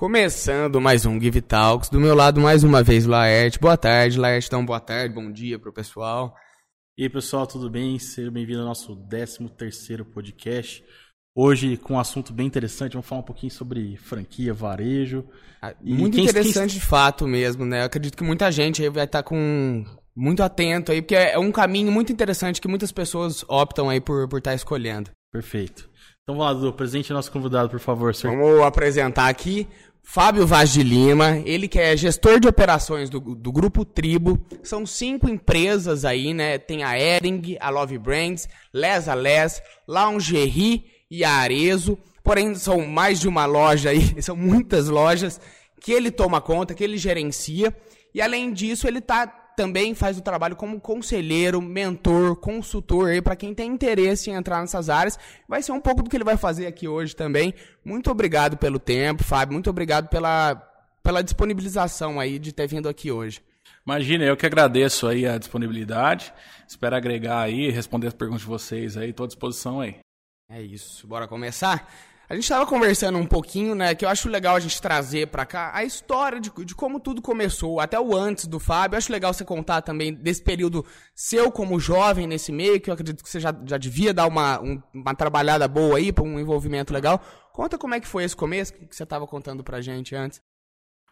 Começando mais um Give Talks. Do meu lado, mais uma vez, Laerte. Boa tarde, Laerte. Então, boa tarde, bom dia pro pessoal. E aí, pessoal, tudo bem? Seja bem-vindo ao nosso 13º podcast. Hoje com um assunto bem interessante, vamos falar um pouquinho sobre franquia, varejo. Ah, muito quem, interessante quem... de fato mesmo, né? Eu acredito que muita gente aí vai estar tá com muito atento aí, porque é um caminho muito interessante que muitas pessoas optam aí por, por estar tá escolhendo. Perfeito. Então vamos lá, Dudu, presente nosso convidado, por favor. Senhor. Vamos apresentar aqui Fábio Vaz de Lima, ele que é gestor de operações do, do Grupo Tribo. São cinco empresas aí, né? Tem a Ering, a Love Brands, Les a Les, Lingerie e a Arezo. Porém, são mais de uma loja aí, são muitas lojas que ele toma conta, que ele gerencia. E além disso, ele está também faz o trabalho como conselheiro, mentor, consultor aí para quem tem interesse em entrar nessas áreas. Vai ser um pouco do que ele vai fazer aqui hoje também. Muito obrigado pelo tempo, Fábio. Muito obrigado pela, pela disponibilização aí de ter vindo aqui hoje. Imagina, eu que agradeço aí a disponibilidade. Espero agregar aí, responder as perguntas de vocês aí. Estou à disposição aí. É isso. Bora começar? A gente estava conversando um pouquinho, né, que eu acho legal a gente trazer para cá a história de, de, como tudo começou, até o antes do Fábio. Eu acho legal você contar também desse período seu como jovem nesse meio, que eu acredito que você já, já devia dar uma, um, uma trabalhada boa aí, para um envolvimento legal. Conta como é que foi esse começo que você estava contando pra gente antes.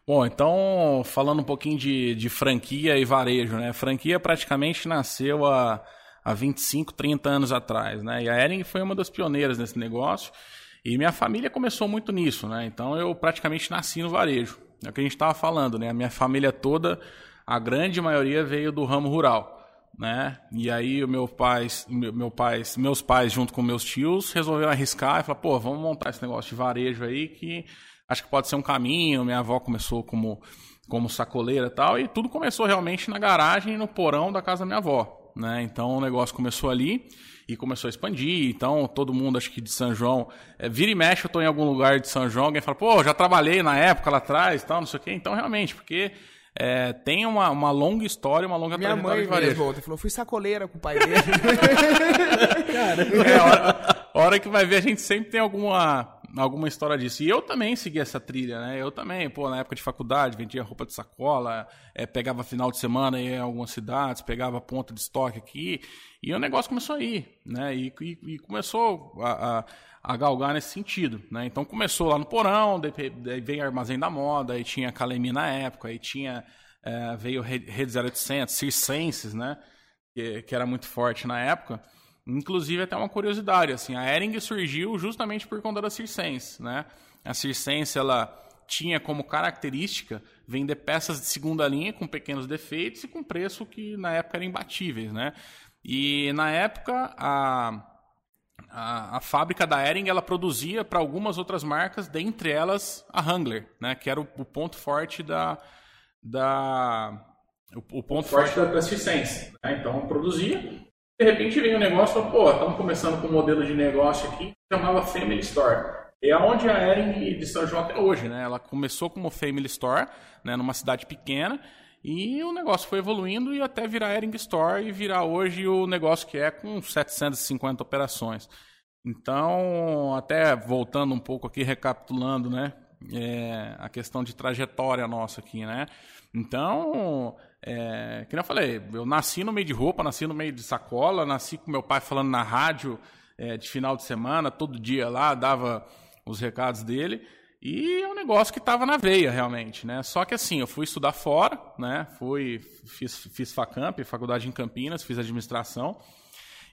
Bom, então, falando um pouquinho de, de franquia e varejo, né? Franquia praticamente nasceu há, há 25, 30 anos atrás, né? E a Ering foi uma das pioneiras nesse negócio. E minha família começou muito nisso, né? Então eu praticamente nasci no varejo. É o que a gente estava falando, né? A minha família toda, a grande maioria veio do ramo rural, né? E aí o meu pai, meu pai, meus pais junto com meus tios resolveram arriscar e falar, pô, vamos montar esse negócio de varejo aí que acho que pode ser um caminho. Minha avó começou como como sacoleira e tal, e tudo começou realmente na garagem no porão da casa da minha avó, né? Então o negócio começou ali e começou a expandir. Então, todo mundo, acho que de São João, é, vira e mexe, eu estou em algum lugar de São João, alguém fala, pô, já trabalhei na época lá atrás, tal, não sei o quê. Então, realmente, porque é, tem uma, uma longa história, uma longa Minha trajetória mãe de varejo. Minha falou, fui sacoleira com o pai dele. Cara, é, hora, hora que vai ver, a gente sempre tem alguma alguma história disso. E eu também segui essa trilha, né? Eu também, pô, na época de faculdade, vendia roupa de sacola, é, pegava final de semana em algumas cidades, pegava ponta de estoque aqui, e o negócio começou a ir, né? E, e, e começou a, a, a, galgar nesse sentido, né? Então começou lá no porão, daí, veio Armazém da Moda, aí tinha Calemi na época, aí tinha, é, veio Rede 0800, Circenses, né? Que, que era muito forte na época. Inclusive, até uma curiosidade, assim, a Ering surgiu justamente por conta da Circense, né? A Circense, ela tinha como característica vender peças de segunda linha com pequenos defeitos e com preço que na época eram imbatíveis, né? E na época a, a, a fábrica da Ering ela produzia para algumas outras marcas, dentre elas a Wrangler, né? Que era o, o ponto forte da, da o, o ponto forte da, Circense. Né? Então produzia de repente vem um negócio e pô, estamos começando com um modelo de negócio aqui que chamava Family Store. É onde a Ering de São João até hoje, né? Ela começou como Family Store, né, numa cidade pequena, e o negócio foi evoluindo e até virar Ering Store e virar hoje o negócio que é com 750 operações. Então, até voltando um pouco aqui, recapitulando, né? É, a questão de trajetória nossa aqui, né? Então, é, que eu falei, eu nasci no meio de roupa, nasci no meio de sacola, nasci com meu pai falando na rádio é, de final de semana, todo dia lá, dava os recados dele. E é um negócio que estava na veia, realmente, né? Só que assim, eu fui estudar fora, né? Fui, fiz, fiz FACAMP, faculdade em Campinas, fiz administração.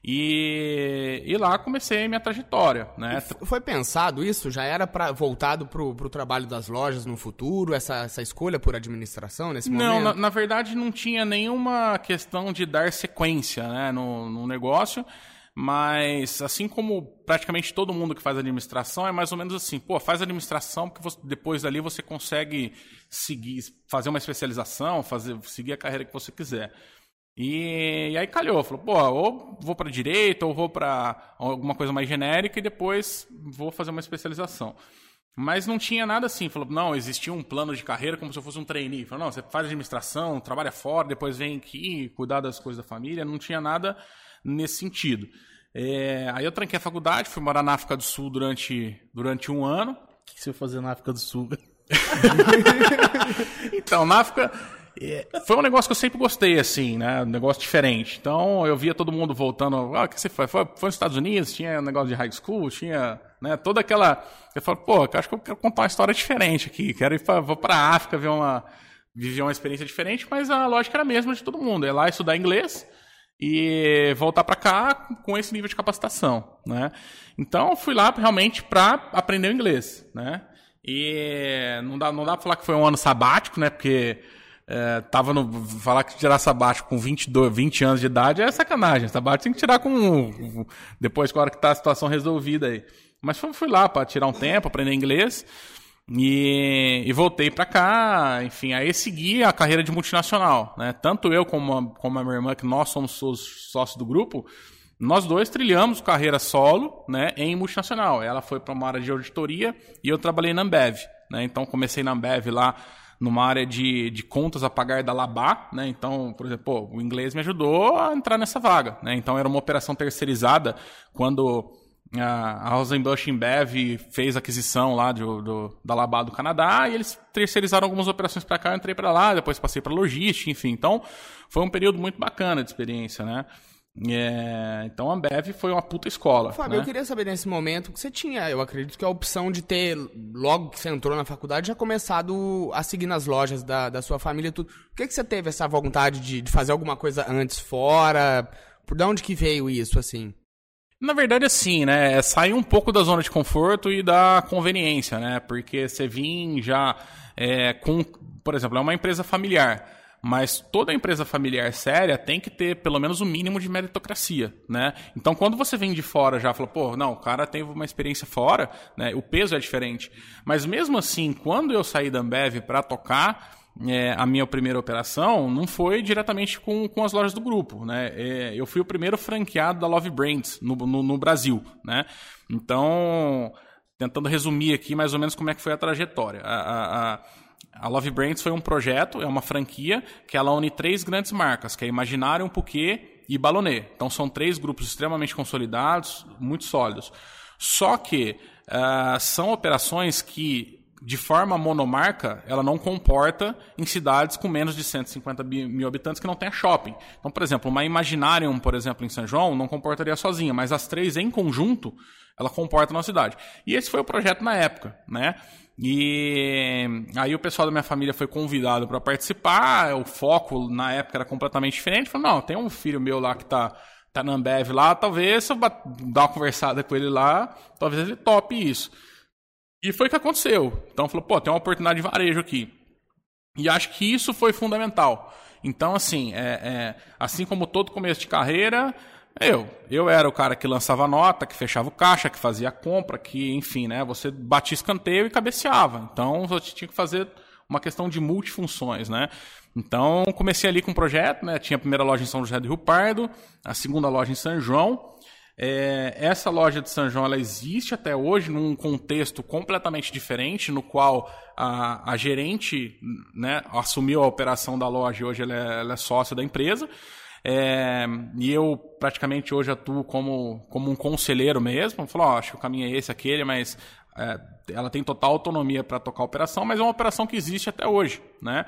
E, e lá comecei minha trajetória, né? foi pensado isso? Já era pra, voltado para o trabalho das lojas no futuro, essa, essa escolha por administração nesse momento? Não, na, na, verdade não tinha nenhuma questão de dar sequência né, no, no negócio, mas assim como praticamente todo mundo que faz administração, é mais ou menos assim, pô, faz administração porque você, depois dali você consegue seguir, fazer uma especialização, fazer, seguir a carreira que você quiser. E, e, aí calhou, falou, pô, ou vou para direita, ou vou para alguma coisa mais genérica e depois vou fazer uma especialização. Mas não tinha nada assim, falou, não, existia um plano de carreira como se eu fosse um trainee. Falou, não, você faz administração, trabalha fora, depois vem aqui cuidar das coisas da família, não tinha nada nesse sentido. É, aí eu tranquei a faculdade, fui morar na África do Sul durante, durante um ano. O que você foi fazer na África do Sul? então, na África foi um negócio que eu sempre gostei, assim, né? Um negócio diferente. Então, eu via todo mundo voltando. Ah, o que você foi? Foi, foi nos Estados Unidos, tinha um negócio de high school, tinha, né? Toda aquela. Eu falo, pô, acho que eu quero contar uma história diferente aqui. Quero ir pra, vou pra África ver uma. Viver uma experiência diferente, mas a lógica era a mesma de todo mundo. É lá estudar inglês e voltar para cá com esse nível de capacitação, né? Então, fui lá realmente para aprender o inglês, né? E não dá, não dá pra falar que foi um ano sabático, né? Porque é, tava no. Falar que tirar sabático com 22, 20 anos de idade é sacanagem. Sabático tem que tirar com. Depois, com a hora que tá a situação resolvida aí. Mas fui, lá para tirar um tempo, aprender inglês. E, e voltei para cá, enfim, aí segui a carreira de multinacional, né? Tanto eu como a, como a minha irmã, que nós somos os sócios do grupo, nós dois trilhamos carreira solo, né, em multinacional. Ela foi para uma área de auditoria e eu trabalhei na Ambev, né? Então comecei na Ambev lá numa área de, de contas a pagar da Labá, né? Então, por exemplo, pô, o inglês me ajudou a entrar nessa vaga, né? Então era uma operação terceirizada quando a Rosenbusch Embev fez aquisição lá do, do, da Labá do Canadá e eles terceirizaram algumas operações para cá, eu entrei para lá, depois passei para logística, enfim. Então, foi um período muito bacana de experiência, né? É, então a Ambev foi uma puta escola. Fábio, né? eu queria saber nesse momento que você tinha, eu acredito que a opção de ter, logo que você entrou na faculdade, já começado a seguir nas lojas da, da sua família tudo. Por que, que você teve essa vontade de, de fazer alguma coisa antes fora? Por de onde que veio isso, assim? Na verdade, assim, né? É sair um pouco da zona de conforto e da conveniência, né? Porque você vir já é, com, por exemplo, é uma empresa familiar. Mas toda empresa familiar séria tem que ter pelo menos o um mínimo de meritocracia, né? Então, quando você vem de fora já fala, pô, não, o cara teve uma experiência fora, né? O peso é diferente. Mas mesmo assim, quando eu saí da Ambev para tocar é, a minha primeira operação, não foi diretamente com, com as lojas do grupo, né? É, eu fui o primeiro franqueado da Love Brands no, no, no Brasil, né? Então, tentando resumir aqui mais ou menos como é que foi a trajetória. a, a, a a Love Brands foi um projeto, é uma franquia que ela une três grandes marcas, que é Imaginário, Puquê e Balonê. Então são três grupos extremamente consolidados, muito sólidos. Só que uh, são operações que de forma monomarca, ela não comporta em cidades com menos de 150 mil habitantes que não tenha shopping. Então, por exemplo, uma Imaginarium, por exemplo, em São João, não comportaria sozinha, mas as três em conjunto, ela comporta na cidade. E esse foi o projeto na época, né? E aí o pessoal da minha família foi convidado para participar, o foco na época era completamente diferente. Falei, não, tem um filho meu lá que tá, tá na Ambev lá, talvez se eu dar uma conversada com ele lá, talvez ele tope isso. E foi o que aconteceu. Então falou, pô, tem uma oportunidade de varejo aqui. E acho que isso foi fundamental. Então, assim, é, é, assim como todo começo de carreira, eu. Eu era o cara que lançava nota, que fechava o caixa, que fazia compra, que, enfim, né? Você batia escanteio e cabeceava. Então, você tinha que fazer uma questão de multifunções, né? Então, comecei ali com um projeto, né? Tinha a primeira loja em São José do Rio Pardo, a segunda loja em São João. É, essa loja de São João ela existe até hoje num contexto completamente diferente, no qual a, a gerente né, assumiu a operação da loja e hoje ela é, ela é sócia da empresa. É, e eu praticamente hoje atuo como, como um conselheiro mesmo. Falou, oh, acho que o caminho é esse, aquele, mas é, ela tem total autonomia para tocar a operação, mas é uma operação que existe até hoje, né?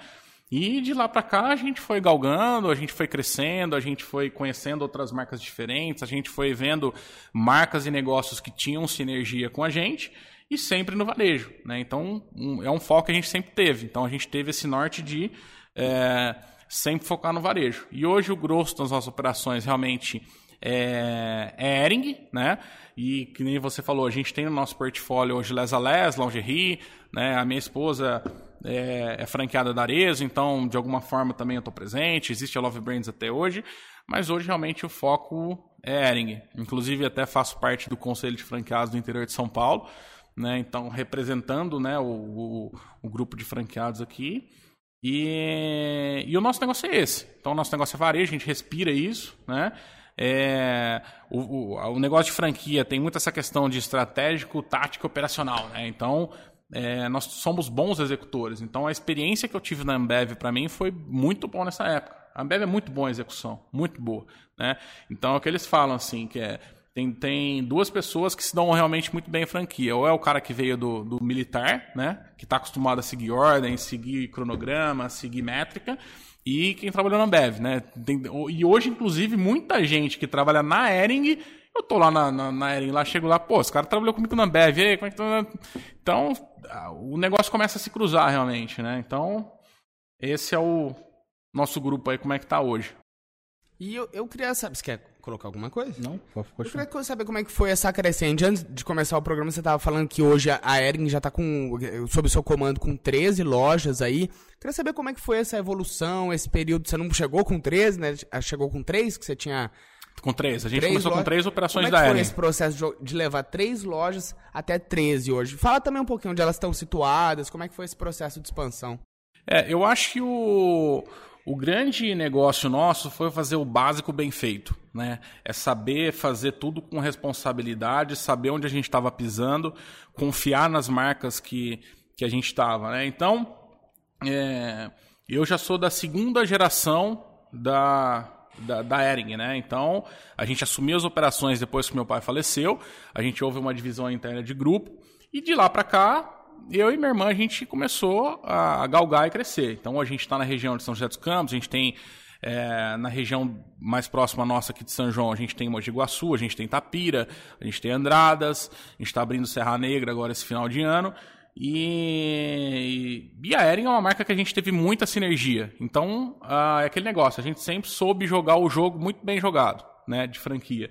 E de lá para cá a gente foi galgando, a gente foi crescendo, a gente foi conhecendo outras marcas diferentes, a gente foi vendo marcas e negócios que tinham sinergia com a gente e sempre no varejo, né? Então um, é um foco que a gente sempre teve. Então a gente teve esse norte de é, sempre focar no varejo. E hoje o grosso das nossas operações realmente é, é Ering, né? E que nem você falou, a gente tem no nosso portfólio hoje Les a Les, Lingerie, né? A minha esposa é, é franqueada da Arezzo, então de alguma forma também eu estou presente. Existe a Love Brands até hoje, mas hoje realmente o foco é Ering. Inclusive até faço parte do conselho de franqueados do interior de São Paulo, né? Então representando, né, o, o, o grupo de franqueados aqui. E, e o nosso negócio é esse. Então, o nosso negócio é varejo, a gente respira isso, né? É, o, o, o, negócio de franquia tem muito essa questão de estratégico, tático operacional, né? Então, é, nós somos bons executores. Então, a experiência que eu tive na Ambev, para mim, foi muito boa nessa época. A Ambev é muito boa em execução, muito boa, né? Então, é o que eles falam, assim, que é tem, tem duas pessoas que se dão realmente muito bem em franquia. Ou é o cara que veio do, do militar, né? Que está acostumado a seguir ordem, seguir cronograma, seguir métrica. E quem trabalhou na Ambev, né? Tem, e hoje, inclusive, muita gente que trabalha na Ering eu tô lá na, na, na lá, chego lá, pô, esse cara trabalhou comigo na Ambev, aí, como é que tá? Então, o negócio começa a se cruzar realmente, né? Então, esse é o nosso grupo aí, como é que tá hoje. E eu, eu queria saber, você colocar alguma coisa? Não, pode Eu queria saber como é que foi essa crescente. Antes de começar o programa, você estava falando que hoje a Ering já está com, sob o seu comando, com 13 lojas aí. Queria saber como é que foi essa evolução, esse período. Você não chegou com 13, né? Chegou com 3, que você tinha... Com três. A gente três começou lojas. com três operações Como é que foi esse processo de levar três lojas até 13 hoje? Fala também um pouquinho onde elas estão situadas, como é que foi esse processo de expansão? É, eu acho que o o grande negócio nosso foi fazer o básico bem feito, né? É saber fazer tudo com responsabilidade, saber onde a gente estava pisando, confiar nas marcas que, que a gente estava, né? Então, é, eu já sou da segunda geração da, da, da Ering, né? Então, a gente assumiu as operações depois que meu pai faleceu, a gente houve uma divisão interna de grupo, e de lá para cá, eu e minha irmã, a gente começou a, galgar e crescer. Então, a gente está na região de São José dos Campos, a gente tem é, na região mais próxima nossa aqui de São João, a gente tem Mogi Guaçu, a gente tem Tapira, a gente tem Andradas, a gente está abrindo Serra Negra agora esse final de ano. E, e a Ering é uma marca que a gente teve muita sinergia. Então, é aquele negócio, a gente sempre soube jogar o jogo muito bem jogado, né, de franquia.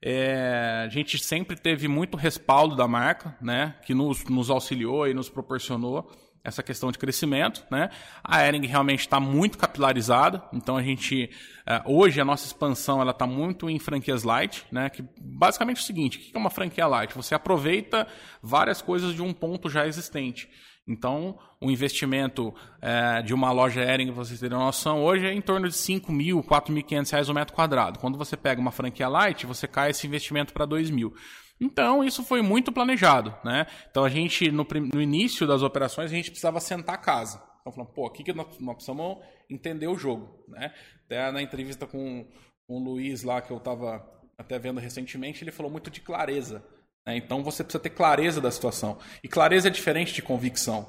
É, a gente sempre teve muito respaldo da marca, né, que nos, nos auxiliou e nos proporcionou essa questão de crescimento, né? A Ering realmente está muito capilarizada, então a gente é, hoje a nossa expansão ela está muito em franquias light, né? Que basicamente é o seguinte: o que é uma franquia light? Você aproveita várias coisas de um ponto já existente. Então, o investimento é, de uma loja Ering, vocês terem noção, hoje é em torno de 5 mil, 4.500 reais o metro quadrado. Quando você pega uma franquia light, você cai esse investimento para 2 mil. Então, isso foi muito planejado, né? Então, a gente, no, no início das operações, a gente precisava sentar a casa. Então, falando, pô, aqui que nós, nós precisamos entender o jogo, né? Até na entrevista com, com o Luiz lá, que eu estava até vendo recentemente, ele falou muito de clareza. Né? Então você precisa ter clareza da situação. E clareza é diferente de convicção.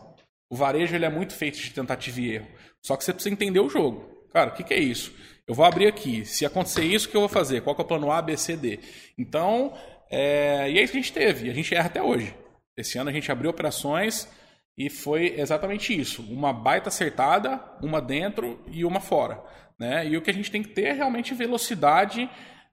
O varejo ele é muito feito de tentativa e erro. Só que você precisa entender o jogo. Cara, o que, que é isso? Eu vou abrir aqui. Se acontecer isso, o que eu vou fazer? Qual é o plano A, B, C, D? Então, é... e é isso que a gente teve. A gente erra até hoje. Esse ano a gente abriu operações e foi exatamente isso. Uma baita acertada, uma dentro e uma fora. Né? E o que a gente tem que ter é realmente velocidade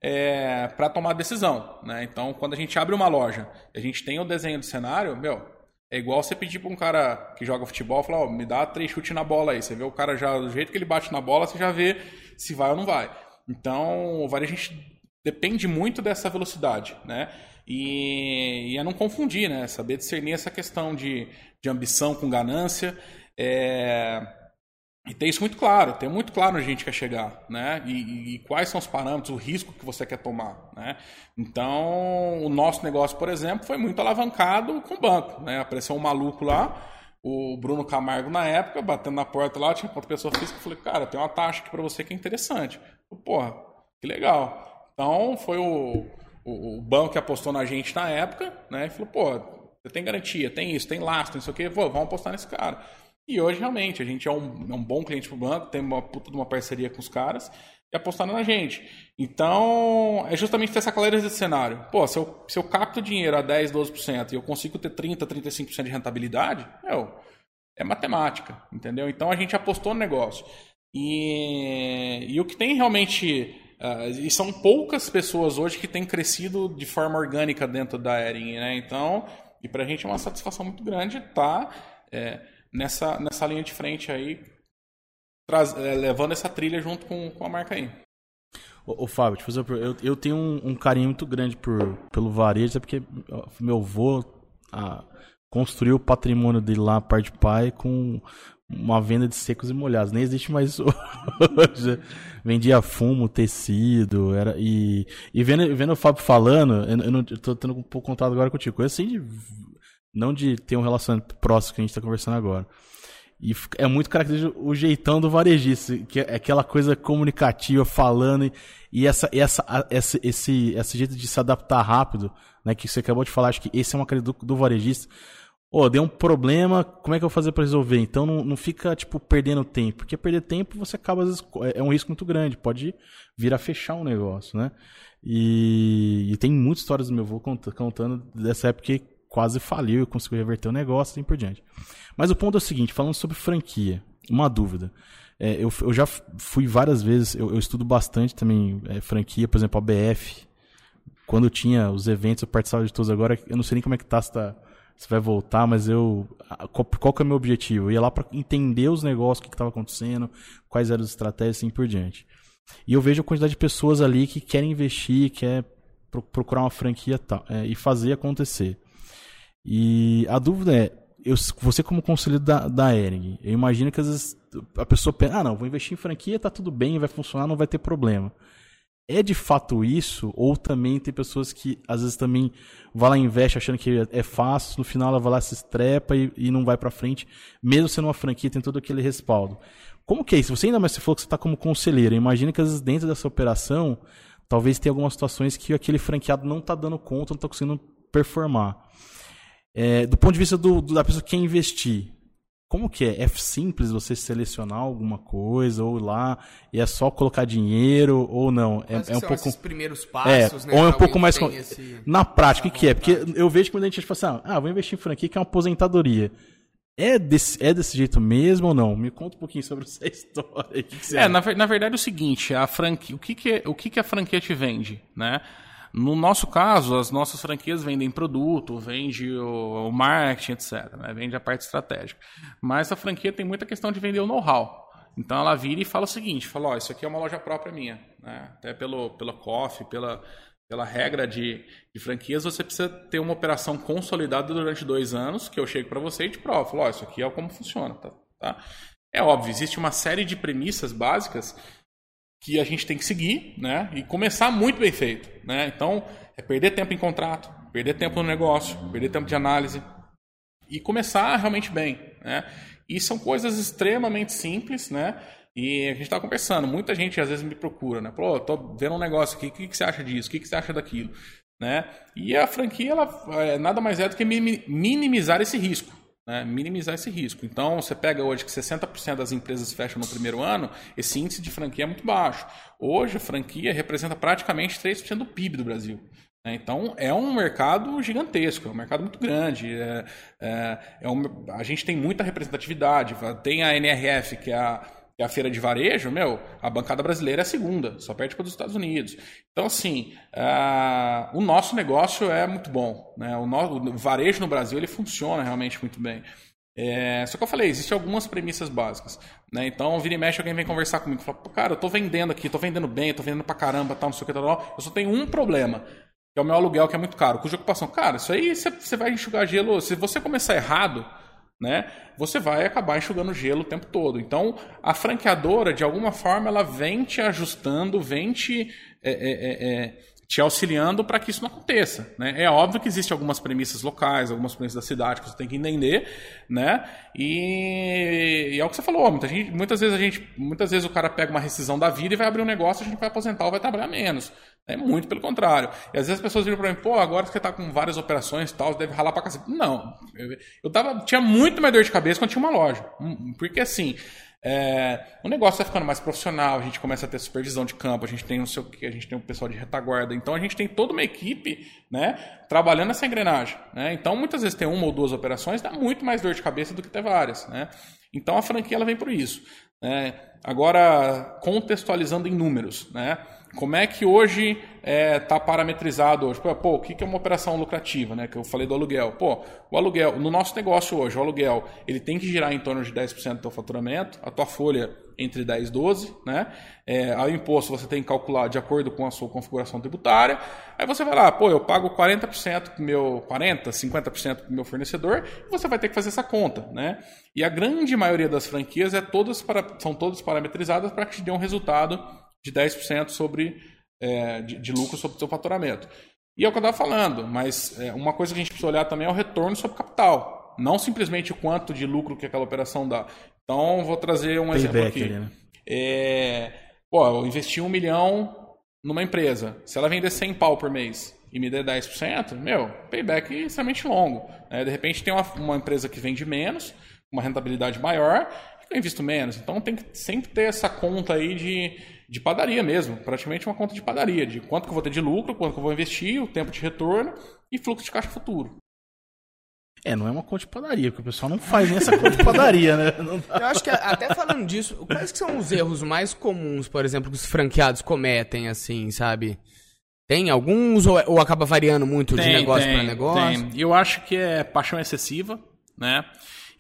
é, para tomar decisão. Né? Então, quando a gente abre uma loja, a gente tem o desenho do cenário, meu, é igual você pedir para um cara que joga futebol, falar, oh, me dá três chutes na bola aí. Você vê o cara já, do jeito que ele bate na bola, você já vê se vai ou não vai. Então, o a gente depende muito dessa velocidade, né? E, e é não confundir, né? Saber discernir essa questão de, de ambição com ganância. É, e ter isso muito claro, ter muito claro onde a gente quer chegar, né? E, e, e, quais são os parâmetros, o risco que você quer tomar, né? Então, o nosso negócio, por exemplo, foi muito alavancado com o banco, né? Apareceu um maluco lá, o Bruno Camargo na época, batendo na porta lá, tinha outra pessoa física, eu falei, cara, tem uma taxa aqui para você que é interessante. Eu, Porra, que legal. Então, foi o, o, o, banco que apostou na gente na época, né? E falou, pô, você tem garantia, tem isso, tem lastro, não sei o quê, vamos apostar nesse cara. E hoje, realmente, a gente é um, é um bom cliente para o banco, tem uma puta de uma parceria com os caras e apostaram na gente. Então, é justamente ter essa clareza desse cenário. Pô, se eu, se eu capto dinheiro a 10, 12% e eu consigo ter 30, 35% de rentabilidade, meu, é matemática, entendeu? Então, a gente apostou no negócio. E, e o que tem realmente... Uh, e são poucas pessoas hoje que têm crescido de forma orgânica dentro da Ering, né? Então, e para a gente é uma satisfação muito grande estar... Tá, é, nessa, nessa linha de frente aí, traz, é, levando essa trilha junto com, com a marca aí. Ô, ô Fábio, fazer eu, eu tenho um, um, carinho muito grande por, pelo varejo, é porque meu avô ah, construiu o patrimônio dele lá, parte de pai, com uma venda de secos e molhados. Nem existe mais hoje. Vendia fumo, tecido, era e, e vendo, vendo o Fábio falando, eu, eu, não, eu tô tendo um pouco contato agora contigo. Eu assim de não de ter um relacionamento próximo que a gente está conversando agora. E é muito característico o jeitão do varejista, que é aquela coisa comunicativa, falando, e essa, essa, essa, esse, esse jeito de se adaptar rápido, né? Que você acabou de falar, acho que esse é uma característica do, do varejista. Ô, oh, deu um problema, como é que eu vou fazer para resolver? Então não, não fica, tipo, perdendo tempo. Porque perder tempo você acaba, às vezes, é, é um risco muito grande. Pode vir a fechar um negócio, né? E, e tem muitas histórias do meu avô contando dessa época que quase faliu e conseguiu reverter o negócio assim por diante. Mas o ponto é o seguinte, falando sobre franquia, uma dúvida. É, eu, eu, já fui várias vezes, eu, eu estudo bastante também é, franquia, por exemplo, a BF. Quando tinha os eventos, eu participava de todos agora. Eu não sei nem como é que tá, se, tá, se vai voltar, mas eu. Qual, qual que é o meu objetivo? Eu ia lá para entender os negócios, o que estava acontecendo, quais eram as estratégias assim por diante. E eu vejo a quantidade de pessoas ali que querem investir, quer procurar uma franquia tal, é, e fazer acontecer. E a dúvida é, eu, você como conselheiro da, da Ering, eu imagino que às vezes a pessoa pensa, ah não, vou investir em franquia, tá tudo bem, vai funcionar, não vai ter problema. É de fato isso? Ou também tem pessoas que às vezes também vai lá e investe achando que é fácil, no final ela vai lá se estrepa e, e não vai para frente, mesmo sendo uma franquia, tem todo aquele respaldo. Como que é isso? Você ainda mais se falou que você está como conselheiro. Imagina que às vezes dentro dessa operação, talvez tenha algumas situações que aquele franqueado não está dando conta, não está conseguindo performar. É, do ponto de vista do, do, da pessoa que quer investir, como que é? É simples você selecionar alguma coisa ou lá e é só colocar dinheiro ou não? É, é um pouco esses primeiros passos, é, né? Ou é um pouco mais esse... na prática, o que, que é? Porque eu vejo que muita gente fala assim, ah, vou investir em franquia que é uma aposentadoria. É desse, é desse jeito mesmo ou não? Me conta um pouquinho sobre essa história. Que que é, na, na, verdade é o seguinte, a franquia, o, que, que, o que, que a franquia te vende, né? No nosso caso, as nossas franquias vendem produto, vende o, marketing, etc. Né? Vende a parte estratégica. Mas a franquia tem muita questão de vender o know-how. Então ela vira e fala o seguinte, fala, ó, isso aqui é uma loja própria minha. Né? Até pelo, pela COF, pela, pela regra de, de, franquias, você precisa ter uma operação consolidada durante dois anos, que eu chego para você e te provo. Falo, ó, isso aqui é como funciona. Tá? tá? É óbvio, existe uma série de premissas básicas que a gente tem que seguir né? e começar muito bem feito. Né? Então, é perder tempo em contrato, perder tempo no negócio, perder tempo de análise e começar realmente bem. Né? E são coisas extremamente simples, né? E a gente está conversando, muita gente às vezes me procura, né? Pô, tô vendo um negócio aqui, o que, que você acha disso? O que, que você acha daquilo? Né? E a franquia, ela é, nada mais é do que minimizar esse risco. Né? Minimizar esse risco. Então, você pega hoje que 60% das empresas fecham no primeiro ano, esse índice de franquia é muito baixo. Hoje, a franquia representa praticamente 3% do PIB do Brasil. Né? Então, é um mercado gigantesco, é um mercado muito grande. É, é, é um, a gente tem muita representatividade. Tem a NRF, que é a é a feira de varejo, meu, a bancada brasileira é a segunda, só perde para os Estados Unidos. Então, assim, uh, o nosso negócio é muito bom. Né? O, no, o varejo no Brasil ele funciona realmente muito bem. É, só que eu falei, existem algumas premissas básicas. Né? Então, vira e mexe, alguém vem conversar comigo e fala, cara, eu tô vendendo aqui, tô vendendo bem, tô vendendo pra caramba, tal, não sei o que, tal, tal. eu só tenho um problema, que é o meu aluguel, que é muito caro, cuja ocupação. Cara, isso aí você vai enxugar gelo. Se você começar errado, né? Você vai acabar enxugando gelo o tempo todo. Então, a franqueadora, de alguma forma, ela vem te ajustando, vem te, é, é, é, é te auxiliando para que isso não aconteça. Né? É óbvio que existem algumas premissas locais, algumas premissas da cidade que você tem que entender, né? E, e é o que você falou, muita gente, muitas vezes a gente, muitas vezes o cara pega uma rescisão da vida e vai abrir um negócio, a gente vai aposentar ou vai trabalhar menos. É muito pelo contrário. E às vezes as pessoas viram para mim, pô, agora que você está com várias operações e tal, você deve ralar para cacete. Não, eu, eu tava, tinha muito mais dor de cabeça quando tinha uma loja. Hum, porque assim, é, o negócio vai ficando mais profissional, a gente começa a ter supervisão de campo, a gente tem não sei o que, a gente tem o pessoal de retaguarda, então a gente tem toda uma equipe né, trabalhando essa engrenagem. Né? Então muitas vezes ter uma ou duas operações dá muito mais dor de cabeça do que ter várias. Né? Então a franquia ela vem por isso. Né? Agora, contextualizando em números, né? Como é que hoje está é, tá parametrizado hoje? Pô, o que é uma operação lucrativa, né? Que eu falei do aluguel. Pô, o aluguel, no nosso negócio hoje, o aluguel, ele tem que girar em torno de 10% do teu faturamento, a tua folha entre 10 e 12, né? É, o imposto você tem que calcular de acordo com a sua configuração tributária. Aí você vai lá, pô, eu pago 40% pro meu 40, 50% pro meu fornecedor, e você vai ter que fazer essa conta, né? E a grande maioria das franquias é todas para, são todas parametrizadas para que te dê um resultado de 10% sobre, é, de, de, lucro sobre o seu faturamento. E é o que eu estava falando, mas é, uma coisa que a gente precisa olhar também é o retorno sobre capital. Não simplesmente o quanto de lucro que aquela operação dá. Então, vou trazer um exemplo Payback aqui. ali, né? É, pô, eu investi um milhão numa empresa. Se ela vender 100 pau por mês e me der 10%, meu, payback é extremamente longo. né? De repente tem uma, uma empresa que vende menos, uma rentabilidade maior, e eu invisto menos. Então tem que sempre ter essa conta aí de, de padaria mesmo. Praticamente uma conta de padaria, de quanto que eu vou ter de lucro, quanto que eu vou investir, o tempo de retorno e fluxo de caixa futuro. É, não é uma conta de padaria, porque o pessoal não faz nem essa conta de padaria, né? Eu acho que até falando disso, quais que são os erros mais comuns, por exemplo, que os franqueados cometem, assim, sabe? Tem alguns ou, ou acaba variando muito de negócio para negócio? Tem. Eu acho que é paixão excessiva, né?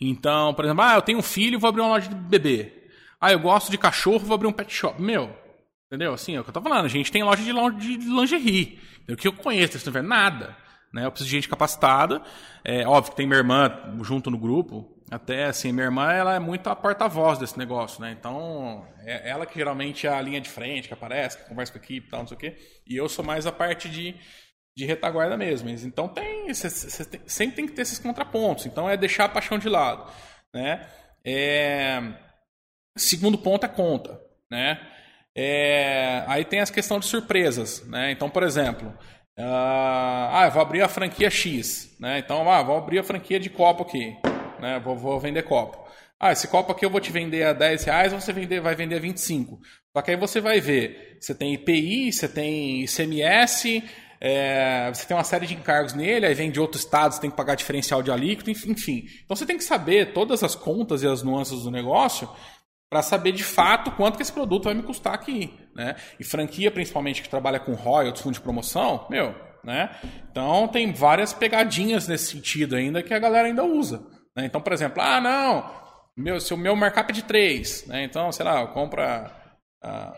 Então, por exemplo, ah, eu tenho um filho, vou abrir uma loja de bebê. Ah, eu gosto de cachorro, vou abrir um pet shop. Meu, entendeu? Assim, é o que eu tô falando. A gente tem loja de, lingerie. O que eu conheço, se não tiver nada. Né? Eu preciso de gente capacitada. É óbvio que tem minha irmã junto no grupo. Até assim, minha irmã ela é muito a porta-voz desse negócio, né? Então, é ela que geralmente é a linha de frente, que aparece, que conversa com a equipe e tal, não sei o quê. E eu sou mais a parte de, de retaguarda mesmo. Então tem, cê- cê tem- sempre tem que ter esses contrapontos. Então é deixar a paixão de lado, né? É, Segundo ponto é conta, né? É, Aí tem as questões de surpresas, né? Então, por exemplo, ah, ah, vou abrir a franquia X, né? Então, ah, vou abrir a franquia de copo aqui, né? Vou, vou vender copo. Ah, esse copo aqui eu vou te vender a 10 reais, você vender, vai vender a 25. Só que aí você vai ver, você tem IPI, você tem ICMS, é, você tem uma série de encargos nele, aí vem de outros estados, tem que pagar diferencial de alíquota, enf- enfim. Então você tem que saber todas as contas e as nuances do negócio para saber de fato quanto que esse produto vai me custar aqui, né? E franquia, principalmente, que trabalha com royalties, fundo de promoção, meu, né? Então tem várias pegadinhas nesse sentido ainda que a galera ainda usa. né? Então, por exemplo, ah, não, meu, se o meu markup é de 3, né? Então, sei lá, eu compra... ah,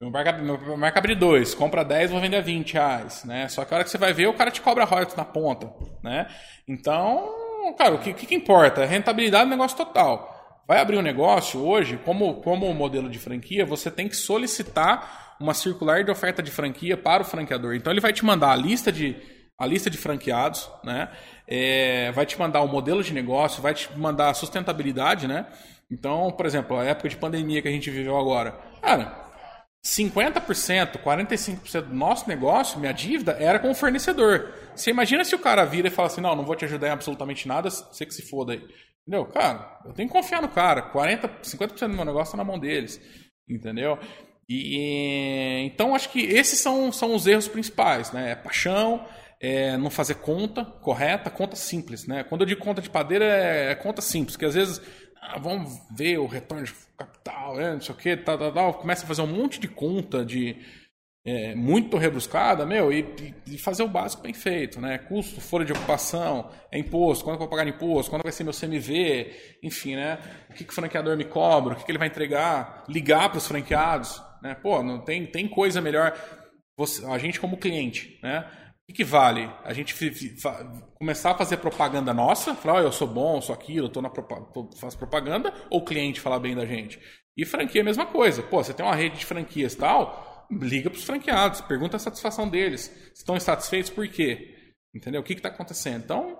meu markup, markup de 2, compra 10, vou vender a 20 reais, né? Só que a hora que você vai ver, o cara te cobra royalties na ponta, né? Então, cara, o que, o que importa? É rentabilidade do negócio total. Vai abrir um negócio hoje, como, como modelo de franquia, você tem que solicitar uma circular de oferta de franquia para o franqueador. Então ele vai te mandar a lista de, a lista de franqueados, né? É, vai te mandar o modelo de negócio, vai te mandar a sustentabilidade, né? Então, por exemplo, a época de pandemia que a gente viveu agora. Cara, 50%, 45% do nosso negócio, minha dívida, era com o fornecedor. Você imagina se o cara vira e fala assim: não, não vou te ajudar em absolutamente nada, você que se foda aí. Entendeu? Cara, eu tenho que confiar no cara. 40, 50% do meu negócio está na mão deles. Entendeu? E, então, acho que esses são, são os erros principais, né? É paixão, é não fazer conta correta, conta simples, né? Quando eu digo conta de padeira, é, é conta simples, porque às vezes ah, vamos ver o retorno de capital, é, não sei o que, tal, tal, tal, começa a fazer um monte de conta de é, muito rebuscada, meu, e, e- e fazer o básico bem feito, né? Custo, folha de ocupação, é imposto, quando eu vou pagar imposto, quando vai ser meu CMV, enfim, né? O que, que o franqueador me cobra, o que, que ele vai entregar, ligar para os franqueados, né? Pô, não tem, tem coisa melhor, você- a gente como cliente, né? Que, que vale? A gente começar a fazer propaganda nossa, falar, ó, eu sou bom, eu sou aquilo, eu tô na propa- faço propaganda, ou o cliente falar bem da gente? E franquia é a mesma coisa. Pô, você tem uma rede de franquias e tal, liga pros franqueados, pergunta a satisfação deles. Estão insatisfeitos, por quê? Entendeu? O que, que tá acontecendo? Então,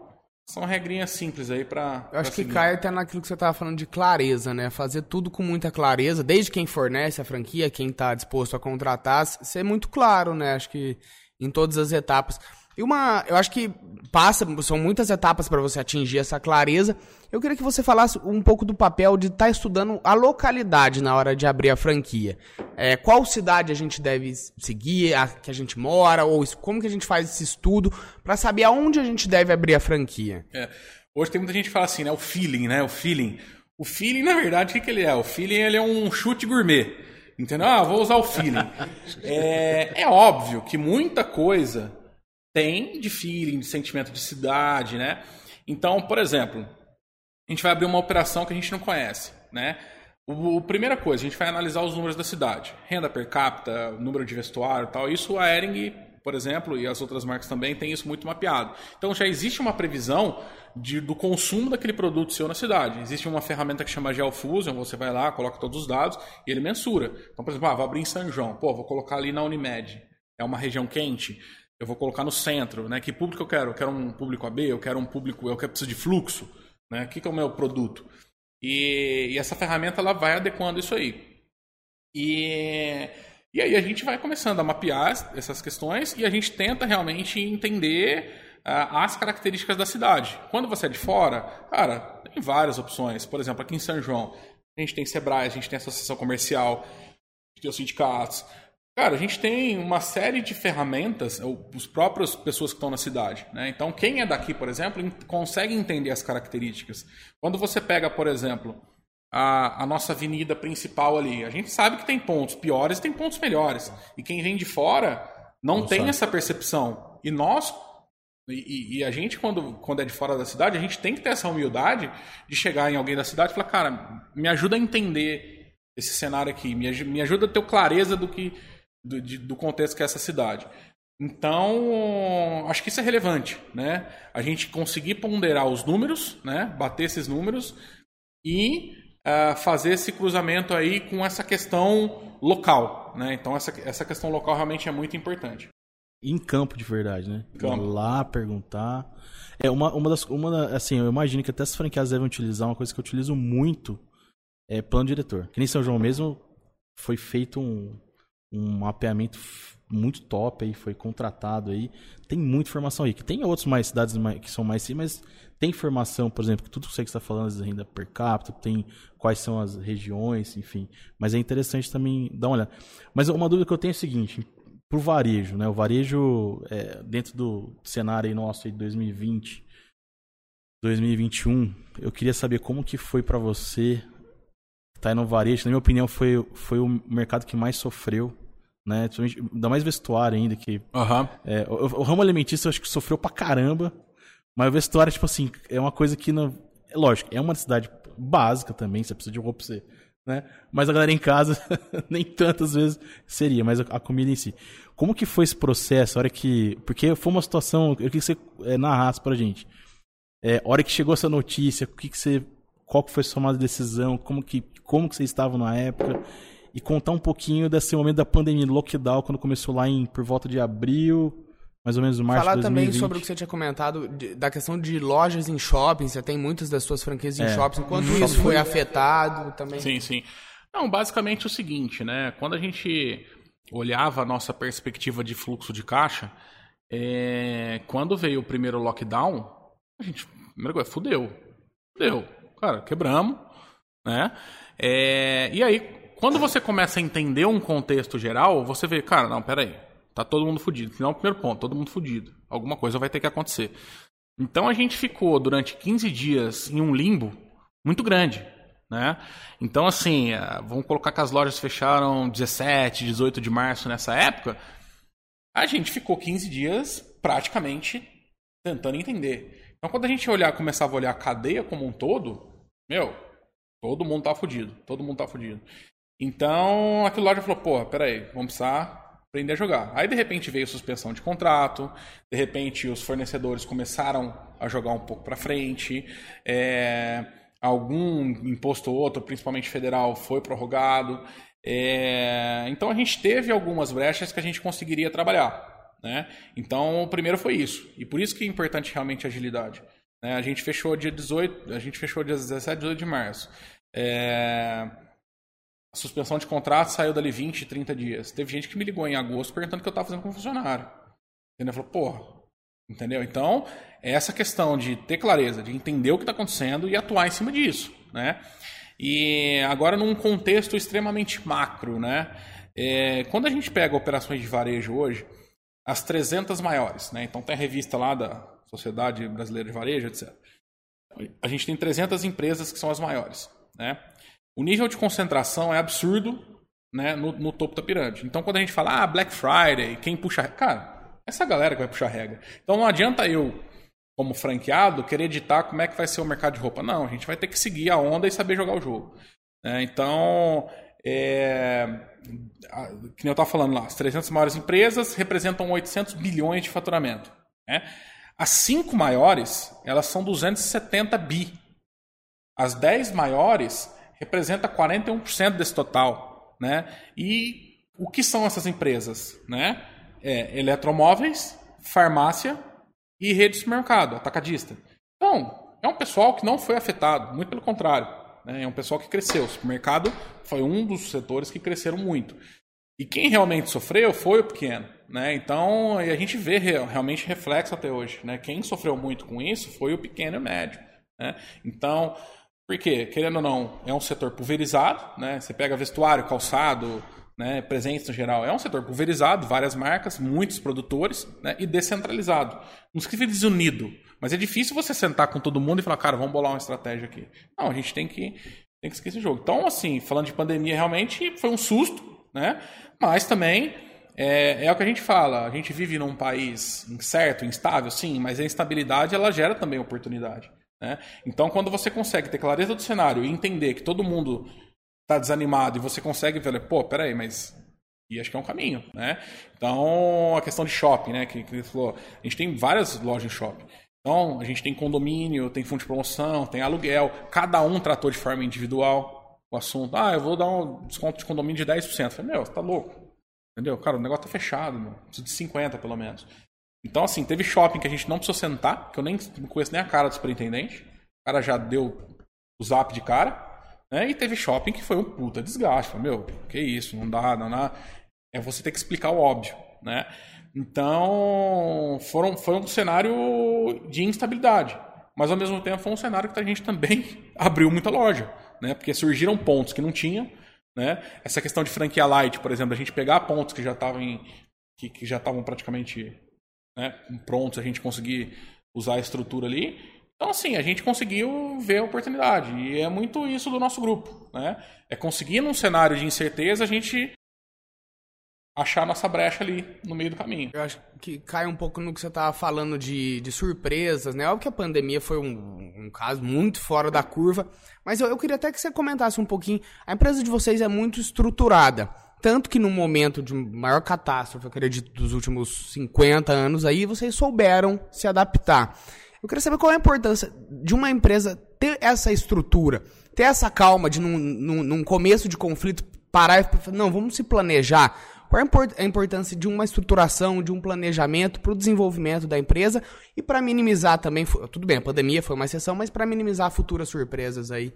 são regrinhas simples aí pra. Eu acho pra que seguir. cai até naquilo que você tava falando de clareza, né? Fazer tudo com muita clareza, desde quem fornece a franquia, quem tá disposto a contratar, ser muito claro, né? Acho que em todas as etapas. E uma, eu acho que passa, são muitas etapas para você atingir essa clareza. Eu queria que você falasse um pouco do papel de estar estudando a localidade na hora de abrir a franquia. É, qual cidade a gente deve seguir, a que a gente mora, ou como que a gente faz esse estudo para saber aonde a gente deve abrir a franquia? É. Hoje tem muita gente que fala assim, né? O feeling, né? O feeling. O feeling, na verdade, o que, que ele é? O feeling ele é um chute gourmet. Entendeu? Ah, vou usar o feeling. é, é óbvio que muita coisa tem de feeling, de sentimento de cidade, né? Então, por exemplo, a gente vai abrir uma operação que a gente não conhece, né? O, o- primeira coisa, a gente vai analisar os números da cidade. Renda per capita, número de vestuário tal. Isso a Ering, por exemplo, e as outras marcas também têm isso muito mapeado. Então já existe uma previsão de- do consumo daquele produto seu na cidade. Existe uma ferramenta que chama GeoFusion, você vai lá, coloca todos os dados e ele mensura. Então, por exemplo, ah, vou abrir em São João, pô, vou colocar ali na Unimed. É uma região quente. Eu vou colocar no centro, né? Que público eu quero? Eu quero um público AB, eu quero um público, eu quero preciso de fluxo, né? O que, que é o meu produto? E, e essa ferramenta ela vai adequando isso aí. E, e aí a gente vai começando a mapear essas questões e a gente tenta realmente entender as características da cidade. Quando você é de fora, cara, tem várias opções. Por exemplo, aqui em São João, a gente tem Sebrae, a gente tem Associação Comercial, a gente tem os sindicatos. Cara, a gente tem uma série de ferramentas, os próprios pessoas que estão na cidade. Né? Então, quem é daqui, por exemplo, consegue entender as características. Quando você pega, por exemplo, a, a, nossa avenida principal ali. A gente sabe que tem pontos piores e tem pontos melhores. E quem vem de fora não, não tem sabe. essa percepção. E nós, e, e, a gente, quando, quando é de fora da cidade, a gente tem que ter essa humildade de chegar em alguém da cidade e falar, cara, me ajuda a entender esse cenário aqui, me, me ajuda a ter clareza do que do, de, do contexto que é essa cidade. Então, acho que isso é relevante, né? A gente conseguir ponderar os números, né? Bater esses números e uh, fazer esse cruzamento aí com essa questão local, né? Então essa, essa questão local realmente é muito importante. Em campo de verdade, né? Campo. lá perguntar. É uma, uma das uma assim, eu imagino que até as franquias devem utilizar uma coisa que eu utilizo muito é plano diretor. Que nem São João mesmo foi feito um, um mapeamento muito top aí, foi contratado aí. Tem muita informação aí. Que tem outros mais cidades que são mais sim, mas tem informação, por exemplo, que tudo que você está falando de renda per capita, tem quais são as regiões, enfim. Mas é interessante também dar uma olhada. Mas uma dúvida que eu tenho é a seguinte, para o varejo, né? O varejo, é, dentro do cenário nosso de 2020, 2021, eu queria saber como que foi para você estar tá no varejo. Na minha opinião, foi, foi o mercado que mais sofreu né? Ainda mais vestuário ainda, que. Uhum. É, o, o, ramo alimentício eu acho que sofreu pra caramba. Mas o vestuário, tipo assim, é uma coisa que não. É lógico, é uma necessidade básica também, você precisa de roupa pra você. Né? Mas a galera em casa, nem tantas vezes seria, mas a, comida em si. Como que foi esse processo? A hora que. Porque foi uma situação. Eu queria que você é, narrasse pra gente. É, hora que chegou essa notícia, o que, que você. Qual que foi a sua tomada de decisão? Como que, como que você estava na época? E contar um pouquinho desse momento da pandemia, do lockdown, quando começou lá em por volta de abril mais ou menos março Falar de 2020. também sobre o que você tinha comentado de, da questão de lojas em shopping. Você tem muitas das suas franquias em é. shoppings. Enquanto isso foi afetado também? Sim, sim. Não, basicamente o seguinte, né? Quando a gente olhava a nossa perspectiva de fluxo de caixa, é... quando veio o primeiro lockdown, a gente, primeira coisa, fudeu. Fudeu. Cara, quebramos, né? É... E aí, quando você começa a entender um contexto geral, você vê, cara, não, peraí Tá todo mundo fudido. Final, primeiro ponto, todo mundo fudido. Alguma coisa vai ter que acontecer. Então a gente ficou durante 15 dias em um limbo muito grande. Né? Então, assim, é, vamos colocar que as lojas fecharam 17, 18 de março nessa época. A gente ficou 15 dias praticamente tentando entender. Então, quando a gente olhar, começava a olhar a cadeia como um todo, meu, todo mundo tá fudido. Todo mundo tá fudido. Então, aquilo loja falou, pô, peraí, vamos precisar aprender a jogar. Aí de repente veio suspensão de contrato, de repente os fornecedores começaram a jogar um pouco para frente, é, algum imposto ou outro, principalmente federal, foi prorrogado. É, então a gente teve algumas brechas que a gente conseguiria trabalhar. Né? Então o primeiro foi isso. E por isso que é importante realmente a agilidade. Né? A gente fechou dia 18, a gente fechou dia 17, 18 de março. É, a suspensão de contrato saiu dali 20, 30 dias. Teve gente que me ligou em agosto perguntando o que eu estava fazendo com funcionário. Entendeu? Falou, porra. Entendeu? Então, é essa questão de ter clareza, de entender o que está acontecendo e atuar em cima disso, né? E agora num contexto extremamente macro, né? É, quando a gente pega operações de varejo hoje, as 300 maiores, né? Então tem a revista lá da Sociedade Brasileira de Varejo, etc. A gente tem 300 empresas que são as maiores, né? O nível de concentração é absurdo né, no, no, topo da pirâmide. Então, quando a gente fala, ah, Black Friday, quem puxa. Cara, essa galera que vai puxar regra. Então, não adianta eu, como franqueado, querer editar como é que vai ser o mercado de roupa. Não, a gente vai ter que seguir a onda e saber jogar o jogo. É, então, é, que nem eu estava falando lá, as 300 maiores empresas representam 800 bilhões de faturamento. Né? As cinco maiores, elas são 270 bi. As 10 maiores representa 41% desse total. Né? E o que são essas empresas? Né? É, eletromóveis, farmácia e rede de supermercado, atacadista. Então, é um pessoal que não foi afetado, muito pelo contrário. Né? É um pessoal que cresceu. O supermercado foi um dos setores que cresceram muito. E quem realmente sofreu foi o pequeno. Né? Então, a gente vê realmente reflexo até hoje. Né? Quem sofreu muito com isso foi o pequeno e o médio. Né? Então, porque, querendo ou não, é um setor pulverizado. Né? Você pega vestuário, calçado, né, presentes no geral. É um setor pulverizado, várias marcas, muitos produtores né, e descentralizado. Não significa desunido, mas é difícil você sentar com todo mundo e falar, cara, vamos bolar uma estratégia aqui. Não, a gente tem que, tem que esquecer esse jogo. Então, assim, falando de pandemia, realmente foi um susto, né? mas também é, é o que a gente fala. A gente vive num país incerto, instável, sim, mas a instabilidade ela gera também oportunidade. Né? Então, quando você consegue ter clareza do cenário e entender que todo mundo tá desanimado e você consegue ver, pô, peraí, mas. E acho que é um caminho, né? Então, a questão de shopping, né? Que, que falou, a gente tem várias lojas de shopping. Então, a gente tem condomínio, tem fundo de promoção, tem aluguel. Cada um tratou de forma individual o assunto. Ah, eu vou dar um desconto de condomínio de 10%. Eu falei, meu, você tá louco. Entendeu? Cara, o negócio tá fechado, meu. Preciso de 50 pelo menos. Então, assim, teve shopping que a gente não precisou sentar, que eu nem conheço nem a cara do superintendente. O cara já deu o zap de cara. Né? E teve shopping que foi um puta desgaste. Falei, meu, que isso, não dá, não dá. É você ter que explicar o óbvio, né? Então, foram, foi um cenário de instabilidade. Mas, ao mesmo tempo, foi um cenário que a gente também abriu muita loja, né? Porque surgiram pontos que não tinham, né? Essa questão de franquia light, por exemplo, a gente pegar pontos que já estavam que, que já estavam praticamente né, prontos, a gente conseguir usar a estrutura ali, então, assim, a gente conseguiu ver a oportunidade. E é muito isso do nosso grupo. Né? É conseguir, num cenário de incerteza, a gente achar nossa brecha ali no meio do caminho. Eu acho que cai um pouco no que você estava falando de, de surpresas, né? Óbvio que a pandemia foi um, um caso muito fora da curva, mas eu, eu queria até que você comentasse um pouquinho. A empresa de vocês é muito estruturada. Tanto que no momento de maior catástrofe, eu acredito, dos últimos 50 anos aí, vocês souberam se adaptar. Eu queria saber qual é a importância de uma empresa ter essa estrutura, ter essa calma de, num, num, num começo de conflito, parar e não, vamos se planejar. Qual é a importância de uma estruturação, de um planejamento para o desenvolvimento da empresa e para minimizar também, tudo bem, a pandemia foi uma exceção, mas para minimizar futuras surpresas aí?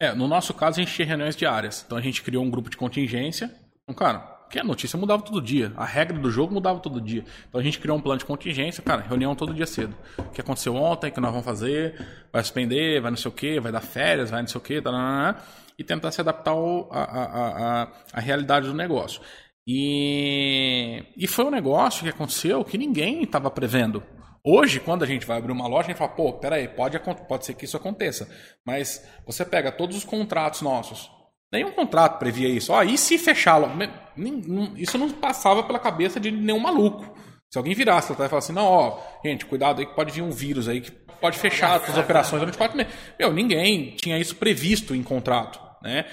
É, no nosso caso a gente tinha reuniões diárias, então a gente criou um grupo de contingência. Então, cara, porque a notícia mudava todo dia. A regra do jogo mudava todo dia. Então a gente criou um plano de contingência, cara, reunião todo dia cedo. O que aconteceu ontem, o que nós vamos fazer, vai suspender, vai não sei o quê, vai dar férias, vai não sei o quê, e tentar se adaptar à realidade do negócio. E, e foi um negócio que aconteceu que ninguém estava prevendo. Hoje, quando a gente vai abrir uma loja, a gente fala, pô, peraí, pode, pode ser que isso aconteça. Mas você pega todos os contratos nossos, Nenhum contrato previa isso. Ó, e se fechá-lo? Isso não passava pela cabeça de nenhum maluco. Se alguém virasse e falasse assim, não, ó, gente, cuidado aí que pode vir um vírus aí que pode fechar as operações durante quatro meses. Meu, ninguém tinha isso previsto em contrato, né?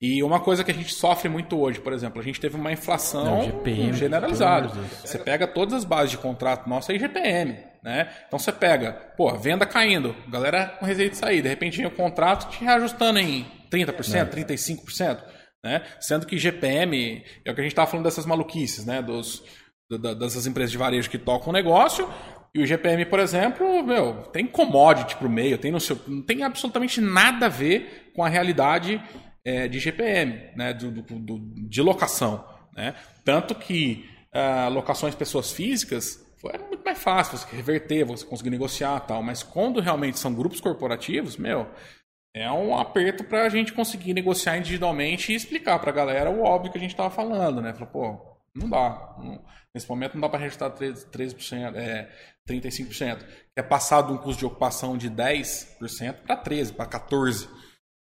E uma coisa que a gente sofre muito hoje, por exemplo, a gente teve uma inflação não, GPM, generalizada. Você pega todas as bases de contrato nossa é GPM, né? Então você pega, pô, venda caindo, galera com receita de sair, de repente vem o contrato te reajustando em 30%, é. 35%, né? Sendo que GPM, é o que a gente estava falando dessas maluquices, né? Dos, dessas empresas de varejo que tocam o negócio, e o GPM, por exemplo, meu, tem commodity pro meio, tem no seu, não tem absolutamente nada a ver com a realidade é, de GPM, né? Do, do, do, de locação, né? Tanto que uh, locações pessoas físicas era muito mais fácil você reverter, você conseguir negociar tal, mas quando realmente são grupos corporativos, meu, é um aperto para a gente conseguir negociar individualmente e explicar para a galera o óbvio que a gente estava falando, né? Falou, pô, não dá. Não, nesse momento não dá para registrar 13%, 13% é, 35%. É passado um custo de ocupação de 10% para 13%, para 14%.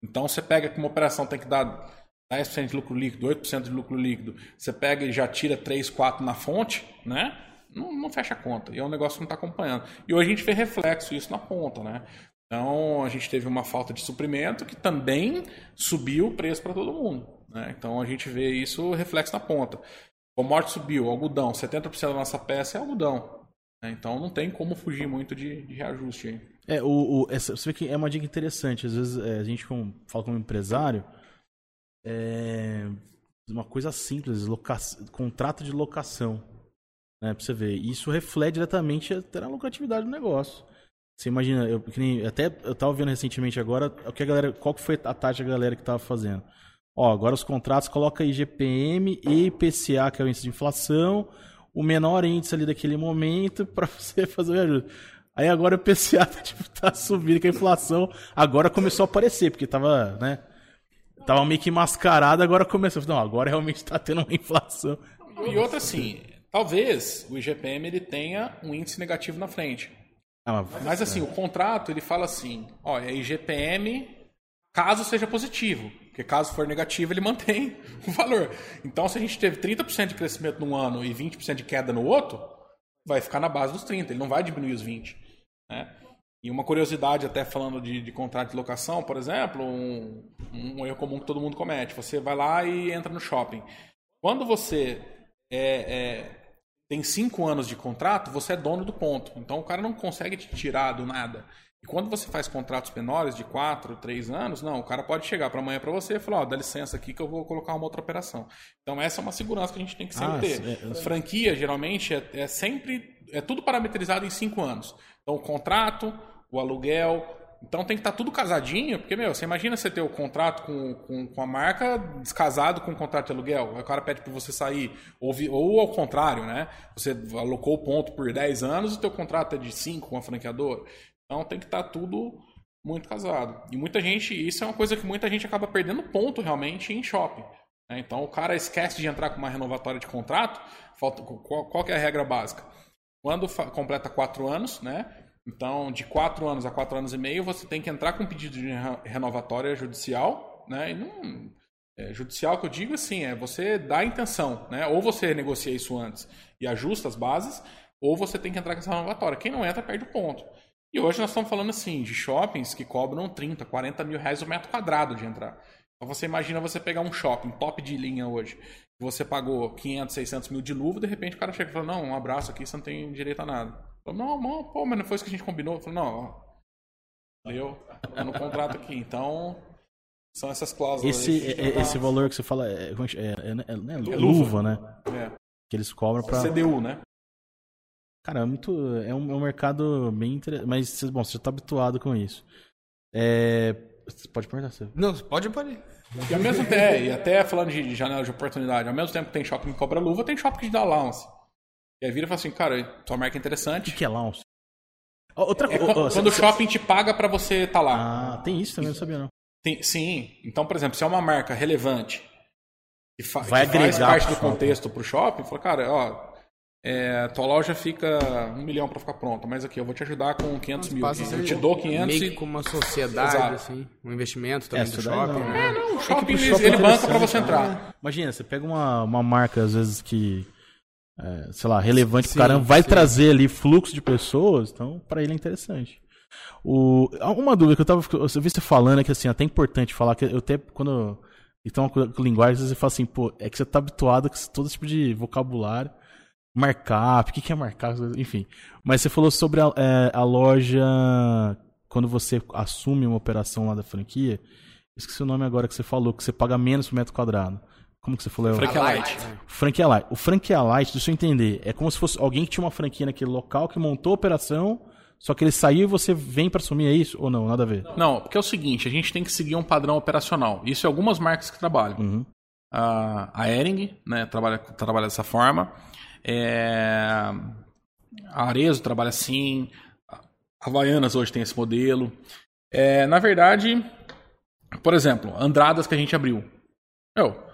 Então você pega que uma operação tem que dar 10% de lucro líquido, 8% de lucro líquido, você pega e já tira 3, 4 na fonte, né? Não, não fecha a conta. E é um negócio que não está acompanhando. E hoje a gente vê reflexo isso na ponta, né? Então a gente teve uma falta de suprimento que também subiu o preço para todo mundo. Né? Então a gente vê isso reflexo na ponta. O morte subiu, algodão, 70% da nossa peça é algodão. Né? Então não tem como fugir muito de, de reajuste aí. É, o, o, essa, você vê que é uma dica interessante. Às vezes é, a gente com, fala como empresário, é uma coisa simples, loca, contrato de locação. Né, você ver. Isso reflete diretamente até na lucratividade do negócio. Você imagina, eu, nem, até eu tava vendo recentemente agora, o que a galera, qual que foi a taxa da galera que tava fazendo? Ó, agora os contratos coloca IGPM e IPCA, que é o índice de inflação, o menor índice ali daquele momento para você fazer o ajuste. Aí agora o IPCA tá, tipo, tá subindo com a inflação, agora começou a aparecer, porque tava, né? Tava meio que mascarado, agora começou. Não, agora realmente tá tendo uma inflação. E outra assim, talvez o IGPM ele tenha um índice negativo na frente. Ah, mas assim, o contrato ele fala assim, ó, é IGPM caso seja positivo, porque caso for negativo ele mantém o valor. Então se a gente teve 30% de crescimento num ano e 20% de queda no outro, vai ficar na base dos 30, ele não vai diminuir os 20, né? E uma curiosidade, até falando de, de contrato de locação, por exemplo, um, um, erro comum que todo mundo comete. Você vai lá e entra no shopping. Quando você é, é, tem cinco anos de contrato, você é dono do ponto. Então o cara não consegue te tirar do nada. E quando você faz contratos menores de quatro, três anos, não, o cara pode chegar para amanhã para você e falar, ó, dá licença aqui que eu vou colocar uma outra operação. Então essa é uma segurança que a gente tem que sempre ah, ter. É, é... Franquia geralmente é, é sempre é tudo parametrizado em cinco anos. Então o contrato, o aluguel, então tem que estar tá tudo casadinho, porque, meu, você imagina você ter o contrato com, com, com a marca descasado com o contrato de aluguel. Aí o cara pede para você sair. Ou, ou ao contrário, né? Você alocou o ponto por 10 anos e o teu contrato é de 5 com a franqueadora. Então tem que estar tá tudo muito casado. E muita gente, isso é uma coisa que muita gente acaba perdendo ponto realmente em shopping. Né? Então o cara esquece de entrar com uma renovatória de contrato. Falta, qual, qual é a regra básica? Quando completa 4 anos, né? Então, de quatro anos a quatro anos e meio, você tem que entrar com um pedido de renovatória judicial, né? E não, é, judicial que eu digo assim, é você dá a intenção, né? Ou você negocia isso antes e ajusta as bases, ou você tem que entrar com essa renovatória. Quem não entra perde o ponto. E hoje nós estamos falando assim de shoppings que cobram 30, 40 mil reais o metro quadrado de entrar. Então você imagina você pegar um shopping top de linha hoje, você pagou 500, 600 mil de luva, de repente o cara chega e fala, não, um abraço aqui, você não tem direito a nada. Falou, não, não, pô, mas não foi isso que a gente combinou. Eu falei, não, ó. Eu, tá no contrato aqui, então. São essas cláusulas. Esse, é, esse valor que você fala é, é, é, é, é luva, né? É. Que eles cobram pra. CDU, né? Cara, é muito. É um, é um mercado bem interessante. Mas, bom, você já tá habituado com isso. É. Você pode perguntar, você? Não, pode, pode. E ao mesmo tempo, e até falando de janela de oportunidade, ao mesmo tempo que tem shopping que cobra luva, tem shopping que dá allowance. E aí vira e fala assim, cara, tua marca é interessante. O que é lounge? Outra é, quando, quando o shopping te paga para você estar tá lá. Ah, tem isso também, não sabia não. Tem, sim. Então, por exemplo, se é uma marca relevante que, fa Vai que faz parte do contexto pro shopping, fala, cara, ó, é, tua loja fica um milhão para ficar pronta, mas aqui eu vou te ajudar com 500 mil. Eu te dou 500 meio e... como uma sociedade, Exato. assim, um investimento também é, do shopping. Não, né? É, não, o shopping, é shopping ele banca para você entrar. Imagina, você pega uma, uma marca, às vezes, que é, sei lá, relevante sim, pro caramba, vai sim. trazer ali fluxo de pessoas, então para ele é interessante. O, uma dúvida que eu tava, eu vi você falando é que assim, até importante falar que eu até quando então com linguagem você fala assim, pô, é que você tá habituado com todo tipo de vocabulário, markup, o que que é markup, enfim. Mas você falou sobre a, é, a loja quando você assume uma operação lá da franquia, esqueci o nome agora que você falou, que você paga menos por metro quadrado. Como que você falou? Franquia Light. Franquia Light. O Franquia Light, deixa eu entender, é como se fosse alguém que tinha uma franquia naquele local que montou a operação, só que ele saiu e você vem para assumir, é isso? Ou não? Nada a ver? Não, porque é o seguinte, a gente tem que seguir um padrão operacional. Isso é algumas marcas que trabalham. Uhum. A, a Ering, né, trabalha, trabalha dessa forma. É, a Arezo trabalha assim. A Havaianas hoje tem esse modelo. É, na verdade, por exemplo, Andradas que a gente abriu. Meu,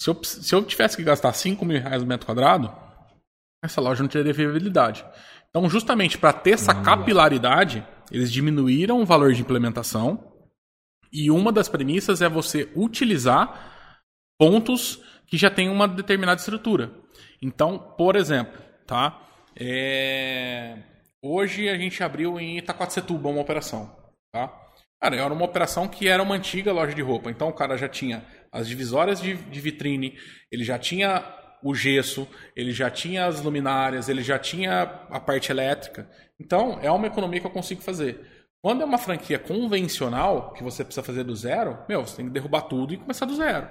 se eu, se eu tivesse que gastar 5 mil reais no metro quadrado, essa loja não teria viabilidade. Então, justamente para ter essa capilaridade, eles diminuíram o valor de implementação. E uma das premissas é você utilizar pontos que já têm uma determinada estrutura. Então, por exemplo, tá? É... Hoje a gente abriu em Itacoatetuba uma operação, tá? Cara, era uma operação que era uma antiga loja de roupa. Então o cara já tinha as divisórias de, de vitrine, ele já tinha o gesso, ele já tinha as luminárias, ele já tinha a parte elétrica. Então, é uma economia que eu consigo fazer. Quando é uma franquia convencional, que você precisa fazer do zero, meu, você tem que derrubar tudo e começar do zero.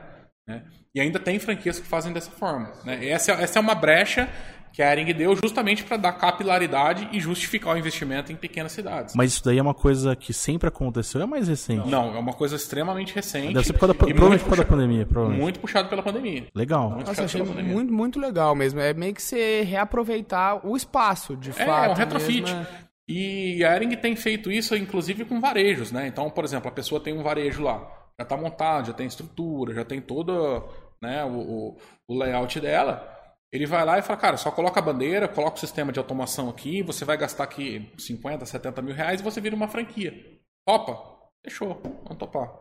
Né? E ainda tem franquias que fazem dessa forma. Né? Essa, essa é uma brecha que a Ering deu justamente para dar capilaridade e justificar o investimento em pequenas cidades. Mas isso daí é uma coisa que sempre aconteceu, é mais recente? Não, é uma coisa extremamente recente. Deve ser por causa da, provavelmente por causa da pandemia. Provavelmente. Muito puxado pela pandemia. Legal. Muito Nossa, achei muito, muito legal mesmo. É meio que você reaproveitar o espaço, de é, fato. É, um retrofit. Mesmo, é. E a Ering tem feito isso, inclusive, com varejos, né? Então, por exemplo, a pessoa tem um varejo lá, já está montado, já tem estrutura, já tem todo né, o, o layout dela. Ele vai lá e fala, cara, só coloca a bandeira, coloca o sistema de automação aqui, você vai gastar aqui 50, 70 mil reais e você vira uma franquia. Topa? Fechou, vamos topar.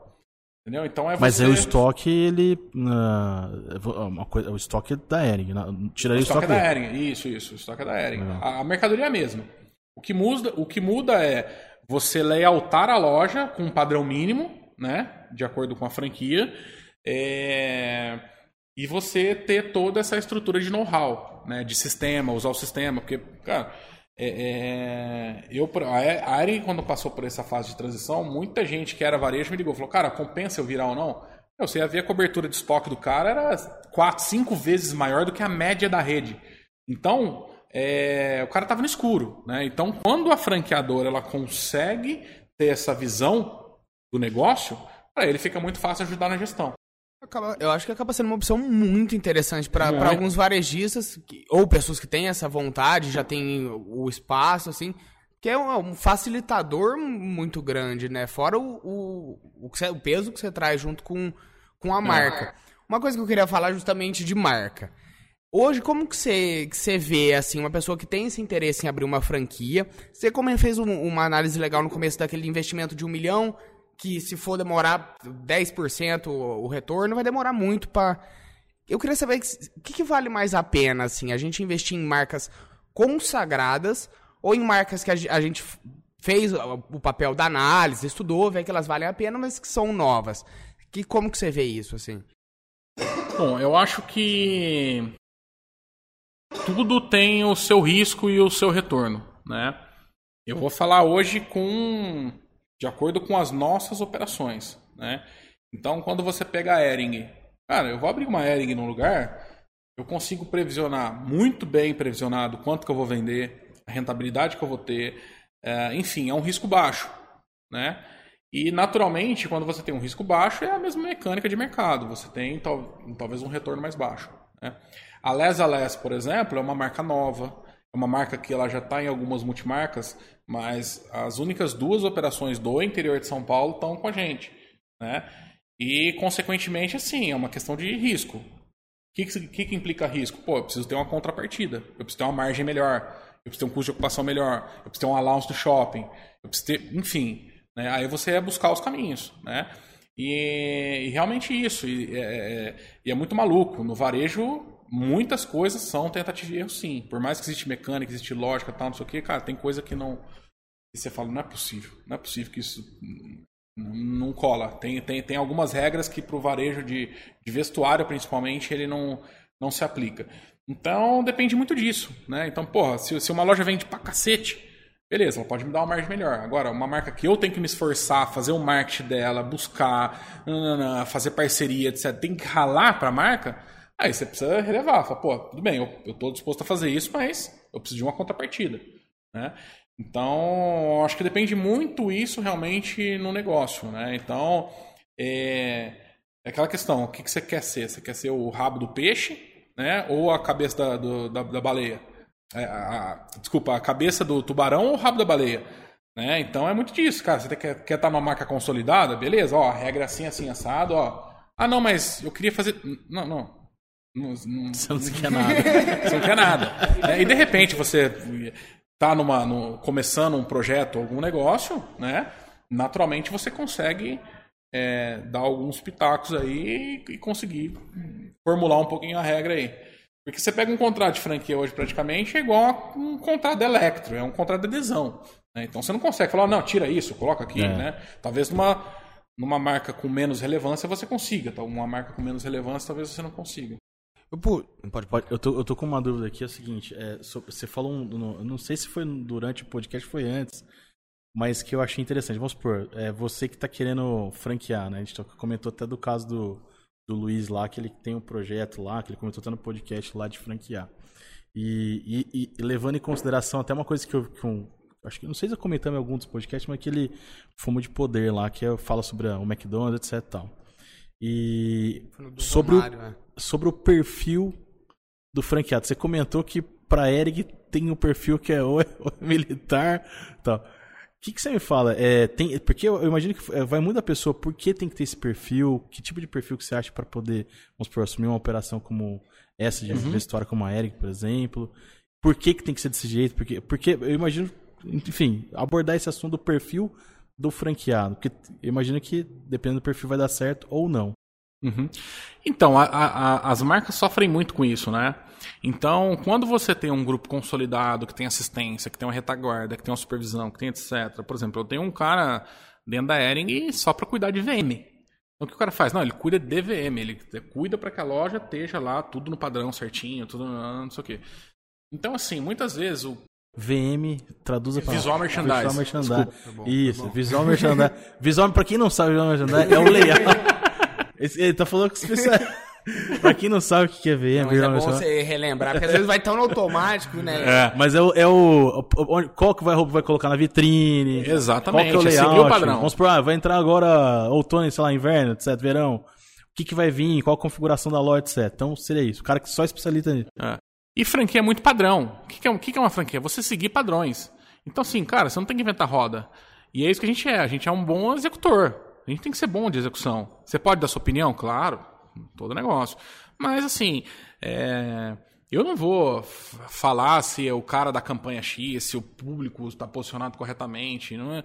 Entendeu? Então é Mas é o estoque, ele. Uh, uma coisa, o estoque é da Ering. Né? Tiraria o estoque, o estoque é da Ering, isso, isso. O estoque é da Ering. A, a, mercadoria é a mesma. O que, muda, o que muda é você layoutar a loja com um padrão mínimo, né? De acordo com a franquia. É e você ter toda essa estrutura de know-how, né, de sistema, usar o sistema, porque, cara, é, é, eu, a Eren, quando passou por essa fase de transição, muita gente que era varejo me ligou, falou, cara, compensa eu virar ou não? Você ia ver a cobertura de estoque do cara era 4, 5 vezes maior do que a média da rede. Então, é, o cara estava no escuro. Né? Então, quando a franqueadora ela consegue ter essa visão do negócio, para ele fica muito fácil ajudar na gestão. Acaba, eu acho que acaba sendo uma opção muito interessante para é. alguns varejistas que, ou pessoas que têm essa vontade, já tem o espaço, assim, que é um, um facilitador muito grande, né? Fora o, o, o, você, o, peso que você traz junto com, com a marca. Uma coisa que eu queria falar justamente de marca. Hoje, como que você, que você vê, assim, uma pessoa que tem esse interesse em abrir uma franquia? Você como fez um, uma análise legal no começo daquele investimento de um milhão, que se for demorar 10% o retorno, vai demorar muito para Eu queria saber o que, que, vale mais a pena, assim, a gente investir em marcas consagradas ou em marcas que a, gente fez o papel da análise, estudou, vê que elas valem a pena, mas que são novas. Que, como que você vê isso, assim? Bom, eu acho que tudo tem o seu risco e o seu retorno, né? Eu vou falar hoje com de acordo com as nossas operações, né? Então, quando você pega a Ering, cara, eu vou abrir uma Ering num lugar, eu consigo previsionar muito bem previsionado quanto que eu vou vender, a rentabilidade que eu vou ter, é, enfim, é um risco baixo, né? E naturalmente, quando você tem um risco baixo, é a mesma mecânica de mercado. Você tem tal, talvez um retorno mais baixo. Né? A Les Les, por exemplo, é uma marca nova, é uma marca que ela já está em algumas multimarcas, mas as únicas duas operações do interior de São Paulo estão com a gente, né? E, consequentemente, assim, é uma questão de risco. O que, que, que, implica risco? Pô, eu preciso ter uma contrapartida, eu preciso ter uma margem melhor, eu preciso ter um custo de ocupação melhor, eu preciso ter um allowance do shopping, eu preciso ter, enfim. Né? Aí você é buscar os caminhos, né? E, e realmente isso, e é, é, e é muito maluco. No varejo, muitas coisas são tentativa e erro, sim. Por mais que existe mecânica, existe lógica, tal, não sei o que, cara, tem coisa que não. E você fala, não é possível. Não é possível que isso não cola. Tem, tem, tem algumas regras que para o varejo de, de vestuário, principalmente, ele não, não se aplica. Então depende muito disso. Né? Então, porra, se, se uma loja vende pra cacete, beleza, ela pode me dar uma margem melhor. Agora, uma marca que eu tenho que me esforçar, fazer o marketing dela, buscar, fazer parceria, etc., tem que ralar para a marca Aí você precisa relevar, fala, pô, tudo bem, eu, estou disposto a fazer isso, mas eu preciso de uma contrapartida, né? Então, acho que depende muito isso realmente no negócio, né? Então, é, é aquela questão, o que, que você quer ser? Você quer ser o rabo do peixe, né? Ou a cabeça da, do, da, da, baleia? É, a, a, desculpa, a cabeça do tubarão ou o rabo da baleia? Né? Então é muito disso, cara. Você quer, quer estar numa marca consolidada? Beleza, ó, regra é assim, assim, assado, ó. Ah, não, mas eu queria fazer. Não, não. Não, não, você não quer nada. você não quer nada. É, e de repente você está numa, no, começando um projeto, algum negócio, né? Naturalmente você consegue é, dar alguns pitacos aí e conseguir formular um pouquinho a regra aí. Porque você pega um contrato de franquia hoje praticamente é igual a um contrato de electro, é um contrato de adesão. Né? Então você não consegue falar, não, tira isso, coloca aqui, é. né? Talvez numa, numa marca com menos relevância você consiga, tá? uma marca com menos relevância talvez você não consiga. Pode, pode. Eu, tô, eu tô com uma dúvida aqui, é o seguinte, é, você falou, um, não sei se foi durante o podcast, foi antes, mas que eu achei interessante. Vamos supor, é, você que está querendo franquear, né? A gente comentou até do caso do, do Luiz lá, que ele tem um projeto lá, que ele comentou até no podcast lá de franquear. E, e, e levando em consideração até uma coisa que eu, que eu acho que não sei se eu comentei em algum dos podcasts, mas aquele Fumo de Poder lá, que é, fala sobre o McDonald's, etc. Tal. E sobre, Romário, o, né? Sobre o perfil do franqueado. Você comentou que para Eric tem um perfil que é o, o militar, tal. O que, que você me fala? É, tem, porque eu, eu, imagino que é, vai muito da pessoa, por que tem que ter esse perfil? Que tipo de perfil que você acha para poder, vamos supor, assumir uma operação como essa de uhum. história como a Eric, por exemplo? Por que, que tem que ser desse jeito? Porque, porque eu imagino, enfim, abordar esse assunto do perfil do franqueado. Porque eu imagino que, dependendo do perfil, vai dar certo ou não. Uhum. Então, a, a, as marcas sofrem muito com isso, né? Então, quando você tem um grupo consolidado, que tem assistência, que tem uma retaguarda, que tem uma supervisão, que tem etc. Por exemplo, eu tenho um cara dentro da Ering só para cuidar de VM. Então, o que o cara faz? Não, ele cuida de VM, ele cuida para que a loja esteja lá tudo no padrão certinho, tudo não sei o quê. Então, assim, muitas vezes o VM, traduza para Visual Merchandise. Visual Merchandise. Tá bom, Isso, tá Visual Merchandise. Visual, para quem não sabe, Visual Merchandise é o layout. Ele tá falando que especial. pra quem não sabe o que é VM, não, mas é bom você relembrar, porque às vezes vai tão no automático, né? É, mas é o, é o, qual que vai, vai colocar na vitrine? Exatamente, qual que é o layout? o padrão. Vamos supor, ah, vai entrar agora outono, sei lá, inverno, etc, verão. O que, que vai vir, qual a configuração da loja, etc. Então seria isso, o cara que só especialista nisso. É. E franquia é muito padrão. O que, que, é, que, que é uma franquia? Você seguir padrões. Então assim, cara, você não tem que inventar roda. E é isso que a gente é, a gente é um bom executor. A gente tem que ser bom de execução. Você pode dar sua opinião? Claro, todo negócio. Mas, assim, é... eu não vou falar se é o cara da campanha X, se o público está posicionado corretamente. Não é...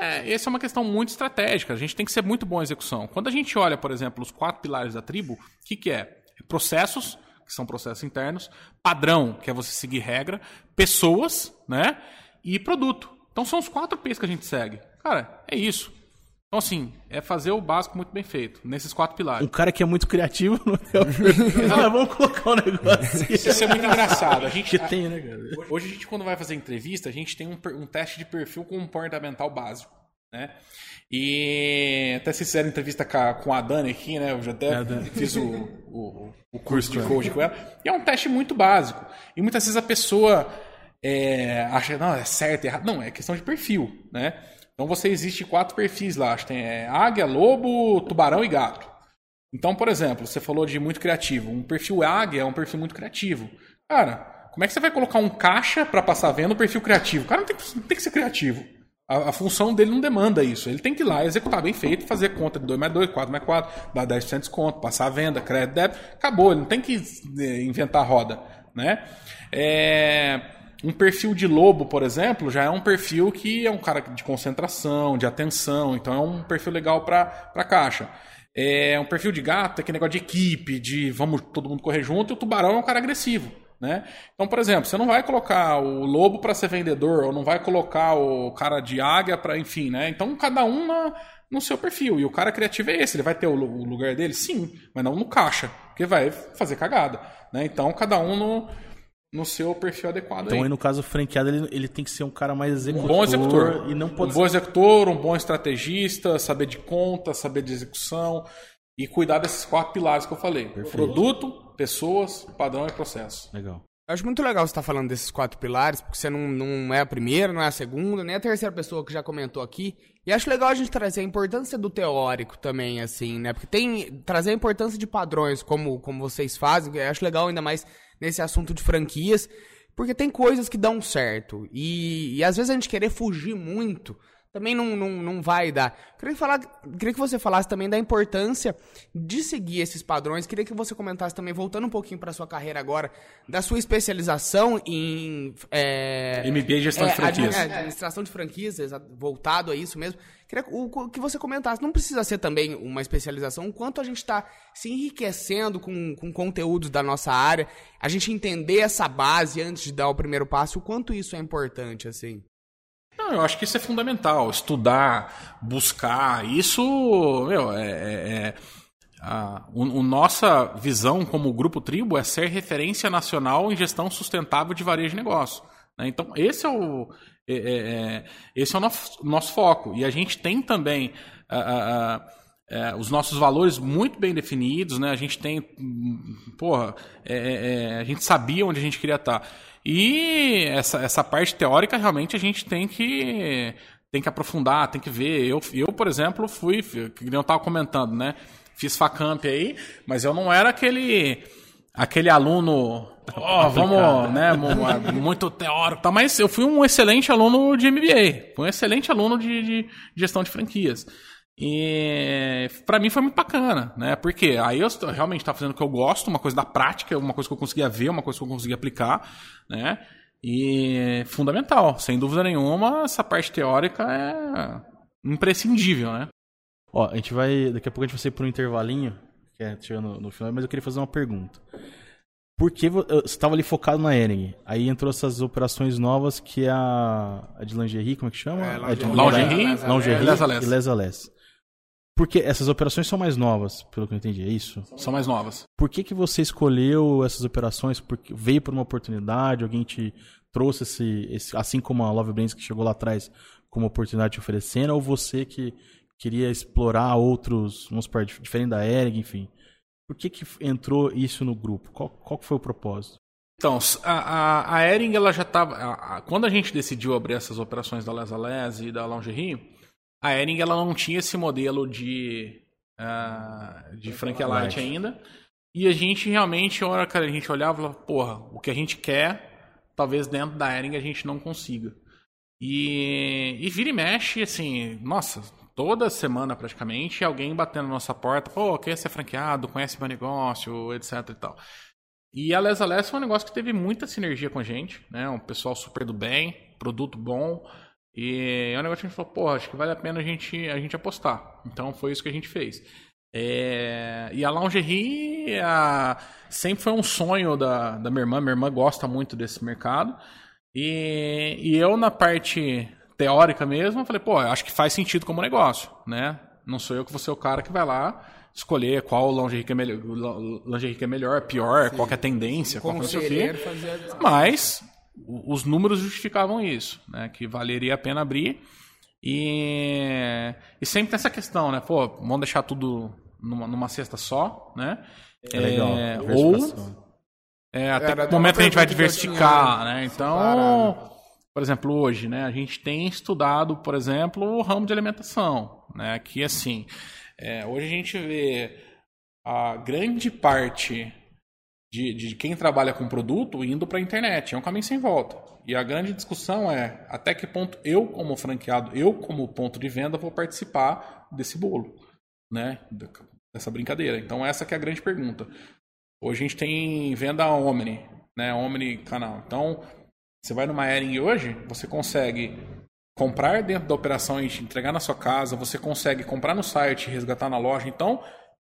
É, essa é uma questão muito estratégica. A gente tem que ser muito bom em execução. Quando a gente olha, por exemplo, os quatro pilares da tribo, o que, que é? Processos, que são processos internos, padrão, que é você seguir regra, pessoas, né? E produto. Então são os quatro P's que a gente segue. Cara, é isso. Então, assim, é fazer o básico muito bem feito, nesses quatro pilares. Um cara que é muito criativo não é vamos colocar um negócio. Isso é muito engraçado. A gente, que tem, né, cara? Hoje a gente, quando vai fazer entrevista, a gente tem um, um teste de perfil comportamental básico. Né? E até se fizeram entrevista com a, Dani aqui, né? Eu já até é, fiz o, o, o curso de coach com ela. E é um teste muito básico. E muitas vezes a pessoa é, acha, não, é certo, é errado. Não, é questão de perfil, né? Então você existe quatro perfis lá. Tem é, águia, lobo, tubarão e gato. Então, por exemplo, você falou de muito criativo. Um perfil águia é um perfil muito criativo. Cara, como é que você vai colocar um caixa para passar venda no perfil criativo? O cara não tem, não tem que ser criativo. A, a, função dele não demanda isso. Ele tem que ir lá, executar bem feito, fazer conta de 2 mais 2, 4 mais 4, dar 10% de desconto, passar a venda, crédito, débito. Acabou, ele não tem que é, inventar roda. Né? É... Um perfil de lobo, por exemplo, já é um perfil que é um cara de concentração, de atenção, então é um perfil legal para caixa. É um perfil de gato, é aquele negócio de equipe, de vamos todo mundo correr junto, e o tubarão é um cara agressivo. Né? Então, por exemplo, você não vai colocar o lobo para ser vendedor, ou não vai colocar o cara de águia para, enfim, né? Então, cada um na, no seu perfil. E o cara criativo é esse, ele vai ter o, o lugar dele? Sim, mas não no caixa, porque vai fazer cagada. Né? Então, cada um no, no seu perfil adequado. Então, aí, aí no caso, o franqueado, ele, ele tem que ser um cara mais executor. Um bom executor. E não pode um bom executor, um bom estrategista, saber de conta, saber de execução e cuidar desses quatro pilares que eu falei: Perfeito. produto, pessoas, padrão e processo. Legal. Eu acho muito legal você estar falando desses quatro pilares, porque você não, não é a primeira, não é a segunda, nem a terceira pessoa que já comentou aqui. E acho legal a gente trazer a importância do teórico também, assim, né? Porque tem. trazer a importância de padrões, como, como vocês fazem. Eu acho legal ainda mais nesse assunto de franquias, porque tem coisas que dão certo. E, e às vezes a gente querer fugir muito também não, não, não vai dar. Queria, falar, queria que você falasse também da importância de seguir esses padrões. Queria que você comentasse também, voltando um pouquinho para sua carreira agora, da sua especialização em. É, MBA de gestão é, de franquias. Administração de franquias, voltado a isso mesmo. Queria o, que você comentasse. Não precisa ser também uma especialização, o quanto a gente está se enriquecendo com, com conteúdos da nossa área, a gente entender essa base antes de dar o primeiro passo, o quanto isso é importante, assim. Não, eu acho que isso é fundamental. Estudar, buscar, isso, meu, é, é, é a, o, o, nossa visão como grupo tribo é ser referência nacional em gestão sustentável de varejo de negócio. Né? Então, esse é o, é, é, é esse é o nosso, nosso, foco. E a gente tem também a, a, é, os nossos valores muito bem definidos, né? A gente tem, hum, porra, é, é, é, a gente sabia onde a gente queria estar. E essa, essa parte teórica realmente a gente tem que tem que aprofundar, tem que ver. Eu, eu por exemplo, fui, que eu estava comentando, né? Fiz facamp aí, mas eu não era aquele aquele aluno, ó, oh, vamos, né, muito teórico, tá, mas eu fui um excelente aluno de MBA, fui um excelente aluno de, de gestão de franquias. E para mim foi muito bacana, né? Porque aí eu realmente estava fazendo o que eu gosto, uma coisa da prática, uma coisa que eu conseguia ver, uma coisa que eu conseguia aplicar, né? E fundamental, sem dúvida nenhuma, essa parte teórica é imprescindível, né? Ó, a gente vai. Daqui a pouco a gente vai sair por um intervalinho, que é chegando no final, mas eu queria fazer uma pergunta. Por que você estava ali focado na Ering? Aí entrou essas operações novas que é a, a de lingerie, como é que chama? É, lingerie, lingerie, lingerie e Les. Porque essas operações são mais novas, pelo que eu entendi, é isso? São mais novas. Por que, que você escolheu essas operações? Porque veio por uma oportunidade, alguém te trouxe esse, esse assim como a Love Brands que chegou lá atrás com uma oportunidade te oferecendo, ou você que queria explorar outros, vamos supor, diferente da Ering, enfim. Por que, que entrou isso no grupo? Qual, qual foi o propósito? Então, a, a, a Ering, ela já estava. Quando a gente decidiu abrir essas operações da Lesa Les e da Lingerie, a Ering ela não tinha esse modelo de, uh, de franquia light ainda. E a gente realmente, a hora que a gente olhava, falava, porra, o que a gente quer, talvez dentro da Ering a gente não consiga. E, e vira e mexe, assim, nossa, toda semana praticamente, alguém batendo na nossa porta, pô, quer ser franqueado, conhece meu negócio, etc e tal. E a Lesa Les foi um negócio que teve muita sinergia com a gente, né? Um pessoal super do bem, produto bom. E é um negócio que a gente falou, pô, acho que vale a pena a gente, a gente apostar. Então foi isso que a gente fez. É... E a lingerie a... sempre foi um sonho da, da minha irmã. Minha irmã gosta muito desse mercado. E, e eu, na parte teórica mesmo, falei, pô, acho que faz sentido como negócio, né? Não sou eu que vou ser o cara que vai lá escolher qual lingerie que é melhor, lingerie que é melhor, pior, Sim. qual é a tendência, qual é o seu Mas os números justificavam isso, né? Que valeria a pena abrir. E, e sempre tem essa questão, né? Pô, vamos deixar tudo numa, numa cesta só, né? É, legal. É, ou é, até Era, que momento a gente vai diversificar, tinha, né? Então, por exemplo, hoje, né? A gente tem estudado, por exemplo, o ramo de alimentação, né? Que assim, é, hoje a gente vê a grande parte de, de quem trabalha com produto indo para a internet. É um caminho sem volta. E a grande discussão é até que ponto eu, como franqueado, eu, como ponto de venda, vou participar desse bolo, né? Dessa brincadeira. Então, essa que é a grande pergunta. Hoje a gente tem venda Omni, né? Omni canal. Então, você vai numa Ering hoje, você consegue comprar dentro da operação e entregar na sua casa, você consegue comprar no site, resgatar na loja. Então,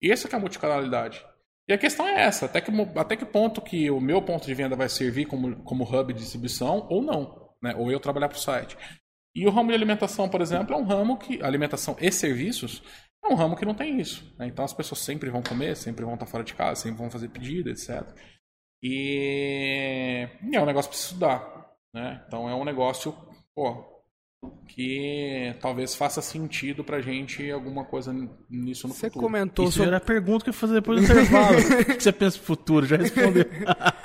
essa que é a multicanalidade. E a questão é essa, até que, até que ponto que o meu ponto de venda vai servir como, como hub de distribuição ou não, né? ou eu trabalhar para o site. E o ramo de alimentação, por exemplo, é um ramo que, alimentação e serviços, é um ramo que não tem isso. Né? Então as pessoas sempre vão comer, sempre vão estar fora de casa, sempre vão fazer pedido, etc. E, e é um negócio para estudar. Né? Então é um negócio, pô, que talvez faça sentido pra gente alguma coisa nisso no você futuro. Você comentou Isso sobre... era a pergunta que eu ia fazer depois do intervalo. o que você pensa no futuro? Já respondeu.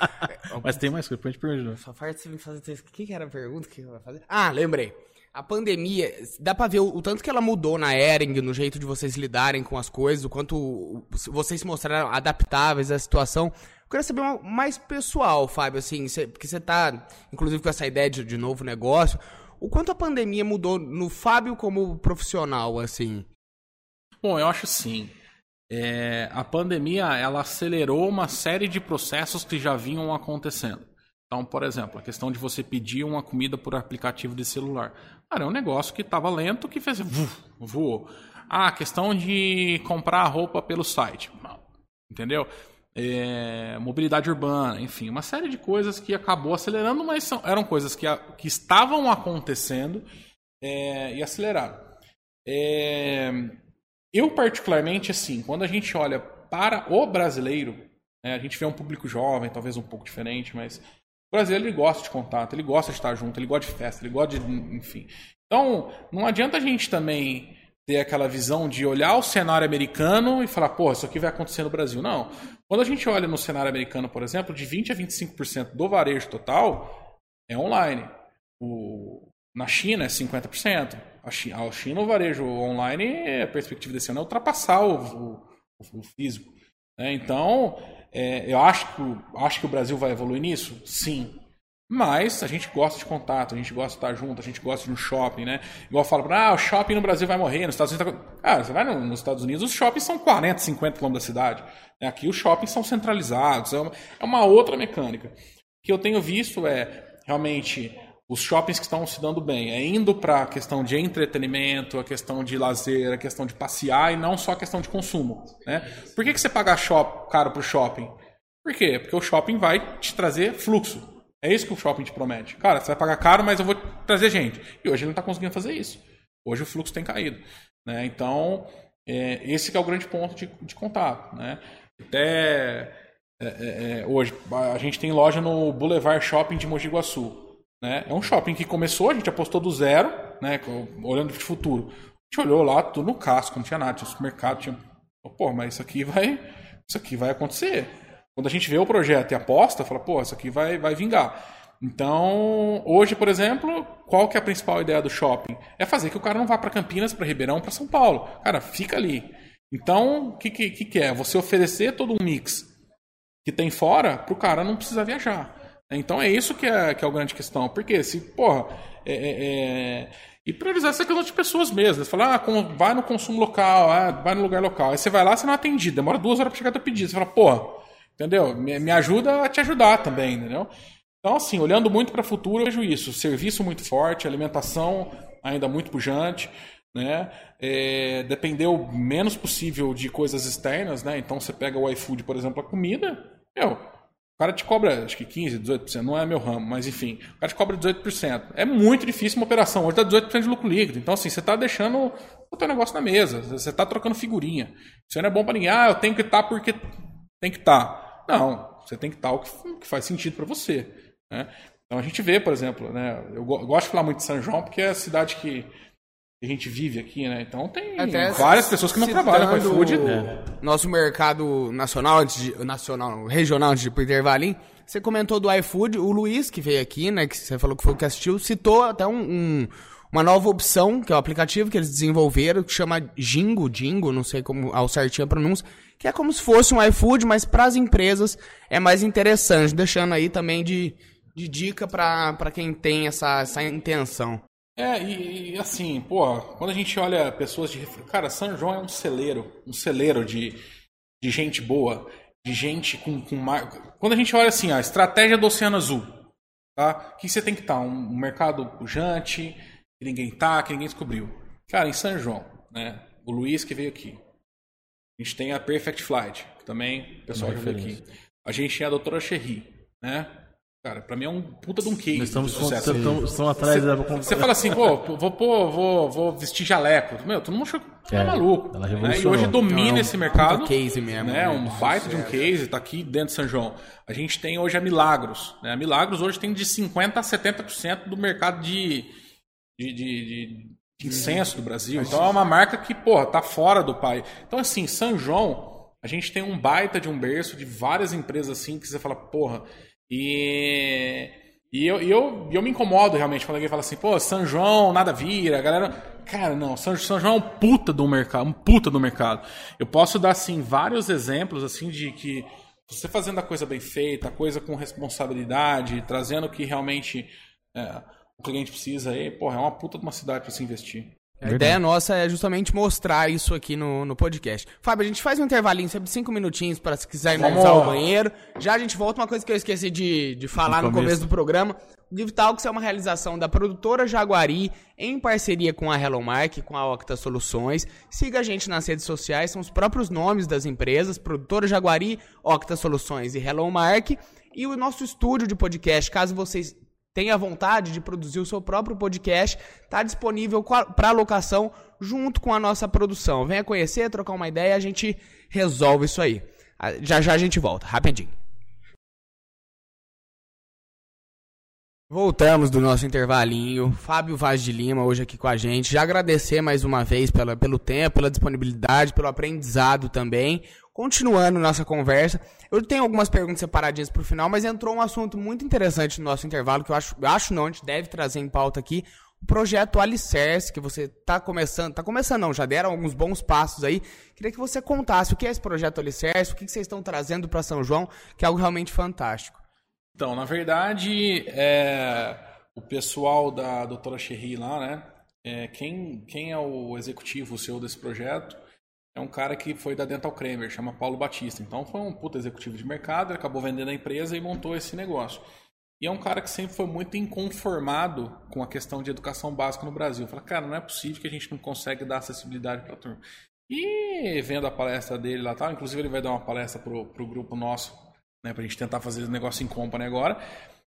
Mas tem mais coisa pra gente perguntar. Só faz você me fazer O que, era a pergunta que eu ia fazer? Ah, lembrei. A pandemia, dá pra ver o, o, tanto que ela mudou na Ering, no jeito de vocês lidarem com as coisas, o quanto vocês se mostraram adaptáveis à situação. Eu queria saber mais pessoal, Fábio, assim, cê, porque você tá, inclusive, com essa ideia de, de novo negócio. O quanto a pandemia mudou no Fábio como profissional, assim? Bom, eu acho sim. É, a pandemia ela acelerou uma série de processos que já vinham acontecendo. Então, por exemplo, a questão de você pedir uma comida por aplicativo de celular. Cara, é um negócio que estava lento que fez voou. Ah, a questão de comprar roupa pelo site. Entendeu? É, mobilidade urbana, enfim, uma série de coisas que acabou acelerando, mas são, eram coisas que, a, que estavam acontecendo é, e aceleraram. É, eu, particularmente, assim, quando a gente olha para o brasileiro, né, a gente vê um público jovem, talvez um pouco diferente, mas o brasileiro ele gosta de contato, ele gosta de estar junto, ele gosta de festa, ele gosta de. enfim. Então, não adianta a gente também ter aquela visão de olhar o cenário americano e falar, pô, isso aqui vai acontecer no Brasil. Não. Quando a gente olha no cenário americano, por exemplo, de 20 a 25% do varejo total é online. O, na China é 50%. A China, a China, o varejo online, a perspectiva desse ano é ultrapassar o, o, o físico. Né? Então, é, eu acho que, acho que o Brasil vai evoluir nisso? Sim. Mas a gente gosta de contato, a gente gosta de estar junto, a gente gosta de um shopping, né? Igual eu falo, ah, o shopping no Brasil vai morrer, nos Estados Unidos. Tá... Ah, você vai nos Estados Unidos, os shoppings são 40, 50 quilômetros da cidade. Aqui os shoppings são centralizados, é uma, é uma outra mecânica. O que eu tenho visto é realmente os shoppings que estão se dando bem, é indo para a questão de entretenimento, a questão de lazer, a questão de passear e não só a questão de consumo. Né? Por que, que você paga shop, caro para o shopping? Por quê? Porque o shopping vai te trazer fluxo. É isso que o shopping te promete. Cara, você vai pagar caro, mas eu vou trazer gente. E hoje ele não está conseguindo fazer isso. Hoje o fluxo tem caído. Né? Então, é, esse é o grande ponto de, de contato. Né? Até é, é, é, hoje, a gente tem loja no Boulevard Shopping de Mogi Guaçu. Né? É um shopping que começou, a gente apostou do zero, né? olhando de futuro. A gente olhou lá, tudo no casco, não tinha nada, tinha supermercado, tinha... Pô, mas isso aqui vai, isso aqui vai acontecer. Quando a gente vê o projeto e aposta, fala, pô, isso aqui vai, vai vingar. Então, hoje, por exemplo, qual que é a principal ideia do shopping? É fazer que o cara não vá para Campinas, para Ribeirão, para São Paulo. Cara, fica ali. Então, o que, que, que é? Você oferecer todo um mix que tem fora para o cara não precisar viajar. Então é isso que é, que é a grande questão. Porque se, porra, é, é, é... E priorizar essa questão de pessoas mesmo. Você fala, ah, vai no consumo local, ah, vai no lugar local. Aí você vai lá, você não é atendido, demora duas horas para chegar teu pedido. Você fala, porra, Entendeu? Me, me ajuda a te ajudar também, entendeu? Então, assim, olhando muito para o futuro, eu vejo isso. Serviço muito forte, alimentação ainda muito pujante, né? É, depender o menos possível de coisas externas, né? Então, você pega o iFood, por exemplo, a comida, meu, o cara te cobra, acho que 15%, 18%, não é meu ramo, mas enfim, o cara te cobra 18%. É muito difícil uma operação, hoje dá 18% de lucro líquido. Então, assim, você está deixando o teu negócio na mesa, você está trocando figurinha. Isso não é bom para ninguém. Ah, eu tenho que estar tá porque tem que estar. Tá. Não, você tem que estar o que, faz sentido para você. Né? Então a gente vê, por exemplo, né, eu, gosto de falar muito de São João porque é a cidade que a gente vive aqui, né? Então tem Até várias pessoas que não trabalham com iFood. Né? Nosso mercado nacional, de, nacional, regional de pro intervalinho, você comentou do iFood, o Luiz que veio aqui, né? Que você falou que foi o que assistiu, citou até um, um uma nova opção, que é o aplicativo que eles desenvolveram, que chama Jingo, Jingo, não sei como ao certinho a pronúncia, que é como se fosse um iFood, mas para as empresas é mais interessante, deixando aí também de, de dica para quem tem essa, essa intenção. É, e, e, assim, pô, quando a gente olha pessoas de. Cara, São João é um celeiro, um celeiro de, de gente boa, de gente com, com. Quando a gente olha assim, a estratégia do Oceano Azul, tá? Que você tem que estar? Um, um mercado pujante, que ninguém tá, que ninguém descobriu. Cara, em São João, né? O Luiz que veio aqui. A gente tem a Perfect Flight, que também o pessoal já veio aqui. A gente tem a Doutora Cherry, né? Cara, pra mim é um puta de um case. Nós estamos, estamos, estamos atrás você, da... você fala assim, pô, vou, pô, vou, vou vestir jaleco. Meu, todo mundo achou que é, é maluco. Né? E hoje domina é um esse mercado. case mesmo. Né? Um baita de um case, tá aqui dentro de São João. A gente tem hoje a Milagros. Né? A Milagros hoje tem de 50% a 70% do mercado de, de, de, de incenso do Brasil. Então é uma marca que, porra, tá fora do pai. Então, assim, São João, a gente tem um baita de um berço de várias empresas assim que você fala, porra, e. E eu, e eu, eu me incomodo realmente quando alguém fala assim, pô, São João, nada vira, a galera. Cara, não, São, São João é um puta do mercado, um puta do mercado. Eu posso dar, assim, vários exemplos, assim, de que você fazendo a coisa bem feita, a coisa com responsabilidade, trazendo o que realmente é, o cliente precisa aí, porra, é uma puta de uma cidade para se investir. A ideia nossa é justamente mostrar isso aqui no, no podcast. Fábio, a gente faz um intervalinho, sempre cinco minutinhos para se quiser ir usar o banheiro. Já a gente volta uma coisa que eu esqueci de, de falar no, no começo. do programa. O Give Talks é uma realização da produtora Jaguari em parceria com a Hello Mark, com a Octa Soluções. Siga a gente nas redes sociais, são os próprios nomes das empresas, produtora Jaguari, Octa Soluções e Hello Mark. E o nosso estúdio de podcast, caso vocês tenha vontade de produzir o seu próprio podcast, está disponível para locação junto com a nossa produção. Venha conhecer, trocar uma ideia, a gente resolve isso aí. Já já a gente volta, rapidinho. Voltamos do nosso intervalinho. Fábio Vaz de Lima hoje aqui com a gente. Já agradecer mais uma vez pela, pelo tempo, pela disponibilidade, pelo aprendizado também. Continuando nossa conversa, eu tenho algumas perguntas separadinhas para o final, mas entrou um assunto muito interessante no nosso intervalo que eu acho, eu acho não, a gente deve trazer em pauta aqui. O projeto Alicerce, que você está começando, está começando não, já deram alguns bons passos aí. Queria que você contasse o que é esse projeto Alicerce, o que, que vocês estão trazendo para São João, que é algo realmente fantástico. Então, na verdade, é, o pessoal da doutora Cherry lá, né? É, quem, quem é o executivo, o desse projeto, é um cara que foi da Dental Kramer, chama Paulo Batista. Então foi um puta executivo de mercado, ele acabou vendendo a empresa e montou esse negócio. E é um cara que sempre foi muito inconformado com a questão de educação básica no Brasil. Fala, cara, não é possível que a gente não consegue dar acessibilidade para a turma. E vendo a palestra dele lá, tal, inclusive ele vai dar uma palestra pro, pro grupo nosso né, pra gente tentar fazer o negócio em company agora.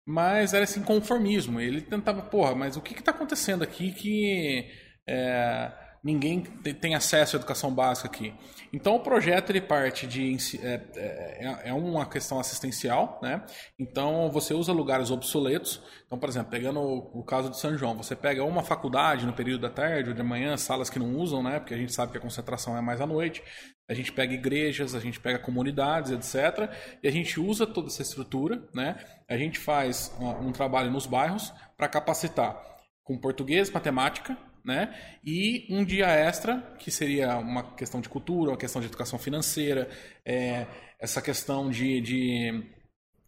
Mas era esse inconformismo. Ele tentava, porra, mas o que está acontecendo aqui que é, ninguém tem acesso à educação básica aqui. Então o projeto ele parte de é, é, é, uma questão assistencial, né? Então você usa lugares obsoletos. Então, por exemplo, pegando o, caso de São João, você pega uma faculdade no período da tarde ou de manhã, salas que não usam, né? Porque a gente sabe que a concentração é mais à noite. A gente pega igrejas, a gente pega comunidades, etc. E a gente usa toda essa estrutura, né? A gente faz um trabalho nos bairros para capacitar com português, matemática, né? E um dia extra, que seria uma questão de cultura, uma questão de educação financeira, é, essa questão de, de,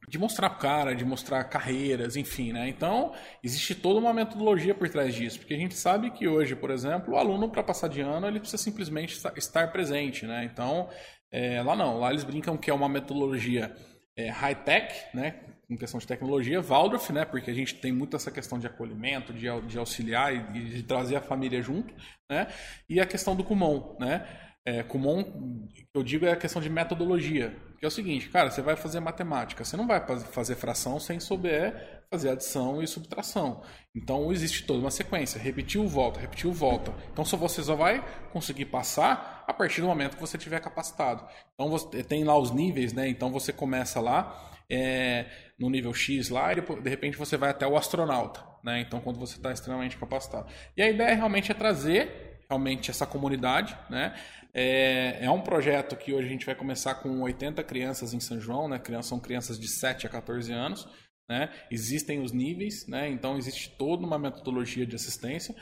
de mostrar cara, de mostrar carreiras, enfim, né? Então, existe toda uma metodologia por trás disso, porque a gente sabe que hoje, por exemplo, o aluno, para passar de ano, ele precisa simplesmente estar presente, né? Então, é, lá não, lá eles brincam que é uma metodologia é, high-tech, né? Em questão de tecnologia, Waldorf, né, porque a gente tem muito essa questão de acolhimento, de, de auxiliar e de trazer a família junto, né, e a questão do Kumon, né, é, Kumon, eu digo é a questão de metodologia, que é o seguinte, cara, você vai fazer matemática, você não vai fazer fração sem souber fazer adição e subtração. Então existe toda uma sequência, repetiu, volta, repetiu, volta. Então só você só vai conseguir passar a partir do momento que você tiver capacitado. Então você tem lá os níveis, né? Então você começa lá é, no nível X lá e de repente você vai até o astronauta, né? Então quando você está extremamente capacitado. E a ideia realmente é trazer realmente essa comunidade, né? É, é, um projeto que hoje a gente vai começar com 80 crianças em São João, né? São crianças de 7 a 14 anos, né? Existem os níveis, né? Então existe toda uma metodologia de assistência.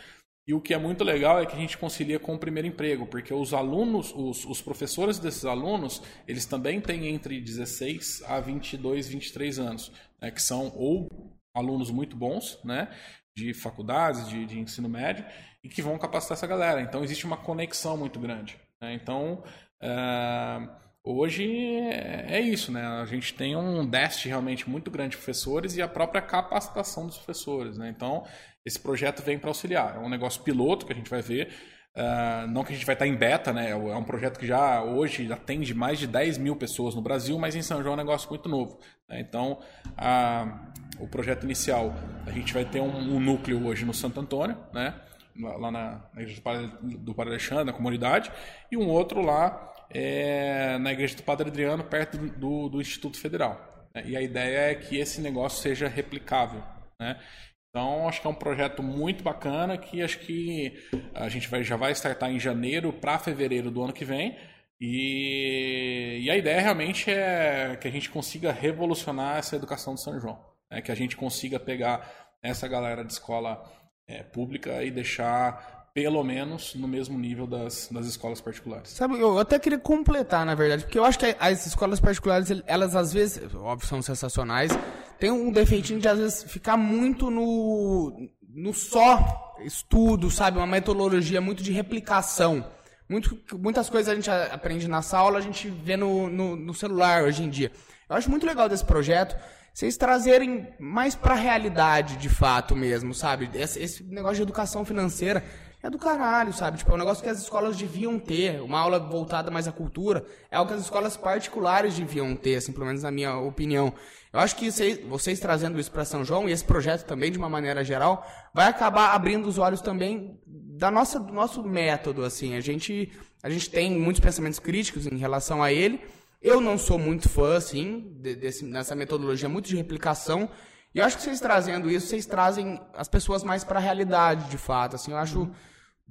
E o que é muito legal é que a gente concilia com o primeiro emprego, porque os alunos, os, os professores desses alunos, eles também têm entre 16 a 22, 23 anos, né, que são ou alunos muito bons, né, de faculdades, de, de ensino médio, e que vão capacitar essa galera. Então existe uma conexão muito grande. Né? Então, uh, hoje é, é isso, né? A gente tem um déficit realmente muito grande de professores e a própria capacitação dos professores, né? Então, esse projeto vem para auxiliar. É um negócio piloto que a gente vai ver. Uh, não que a gente vai estar em beta, né? É um projeto que já hoje atende mais de 10 mil pessoas no Brasil, mas em São João é um negócio muito novo. Né? Então, o projeto inicial, a gente vai ter um, um, núcleo hoje no Santo Antônio, né? lá na, na igreja do Padre Alexandre, na comunidade, e um outro lá é, na igreja do Padre Adriano, perto do, do Instituto Federal. Né? E a ideia é que esse negócio seja replicável. Né? Então, acho que é um projeto muito bacana que acho que a gente vai, já vai startar em janeiro para fevereiro do ano que vem. E, e, a ideia realmente é que a gente consiga revolucionar essa educação de São João. Né? Que a gente consiga pegar essa galera de escola é, pública e deixar pelo menos no mesmo nível das, das escolas particulares. Sabe, eu até queria completar, na verdade, porque eu acho que as escolas particulares, elas às vezes, óbvio, são sensacionais, tem um defeitinho de às vezes ficar muito no, no só estudo, sabe? Uma metodologia muito de replicação. Muito, muitas coisas a gente aprende na sala, a gente vê no, no, no celular hoje em dia. Eu acho muito legal desse projeto vocês trazerem mais para a realidade de fato mesmo, sabe? Esse, esse, negócio de educação financeira é do caralho, sabe? Tipo, é um negócio que as escolas deviam ter, uma aula voltada mais à cultura, é algo que as escolas particulares deviam ter, assim, pelo menos na minha opinião. Eu acho que vocês, vocês trazendo isso para São João, e esse projeto também, de uma maneira geral, vai acabar abrindo os olhos também da nossa, do nosso método, assim. A gente, a gente tem muitos pensamentos críticos em relação a ele. Eu não sou muito fã, assim, desse, nessa metodologia muito de replicação, E eu acho que vocês trazendo isso, vocês trazem as pessoas mais para a realidade, de fato. Assim, eu acho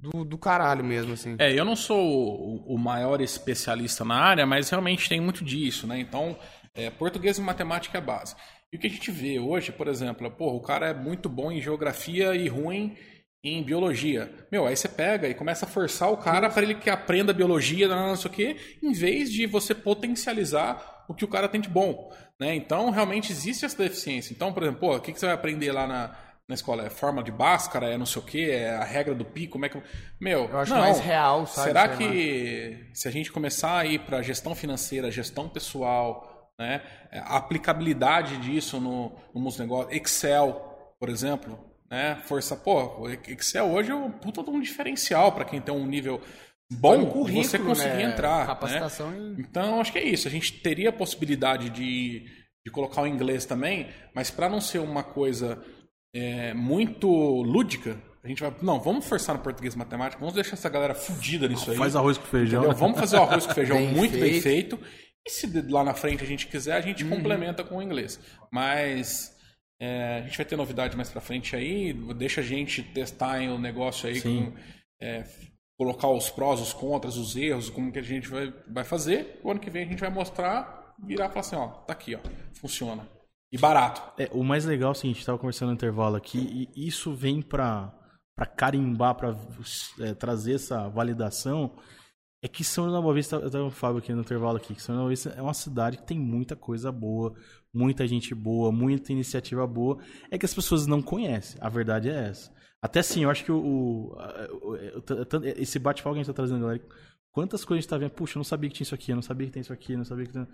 do, do caralho mesmo, assim. É, eu não sou o, maior especialista na área, mas realmente tem muito disso, né? Então, é, português e matemática é base. E o que a gente vê hoje, por exemplo, pô, o cara é muito bom em geografia e ruim em biologia. Meu, aí você pega e começa a forçar o cara para ele que aprenda biologia, não sei o quê, em vez de você potencializar o que o cara tem de bom. Né? Então, realmente existe essa deficiência. Então, por exemplo, pô, o que, que você vai aprender lá na, na escola? É forma de Bhaskara, é não sei o quê, é a regra do pi, como é que... Meu, Eu acho não, mais real, sabe? Será que se a gente começar a ir para gestão financeira, gestão pessoal, né, a aplicabilidade disso no, nos negócios, Excel, por exemplo, né, força, pô, Excel hoje é um puta de um diferencial para quem tem um nível bom de você conseguir né, entrar. capacitação né? Então, acho que é isso. A gente teria a possibilidade de, de colocar o inglês também, mas para não ser uma coisa é, muito lúdica, a gente vai. Não, vamos forçar no português matemática, vamos deixar essa galera fudida nisso aí. Faz arroz com feijão. Entendeu? Vamos fazer o arroz com feijão Bem muito bem feito. feito. E se de- lá na frente a gente quiser, a gente Uhum. complementa com o inglês. Mas é, a gente vai ter novidade mais pra frente aí. Deixa a gente testar o negócio aí com. é, colocar os prós, os contras, os erros, como que a gente vai, vai fazer. O ano que vem a gente vai mostrar, virar e falar assim, ó, tá aqui, ó, funciona. E barato. É, o mais legal é o seguinte, a gente tava conversando no intervalo aqui, e isso vem pra, pra carimbar, pra é, trazer essa validação, é que São Boa Vista, eu tava com o Fábio aqui no intervalo aqui, que São Boa Vista é uma cidade que tem muita coisa boa, muita gente boa, muita iniciativa boa, é que as pessoas não conhecem, a verdade é essa. Até assim, eu acho que o, o- o- esse bate-papo que a gente tá trazendo, galera, quantas coisas a gente tá vendo, puxa, eu não sabia que tinha isso aqui, eu não sabia que tem isso aqui, eu não sabia que tem...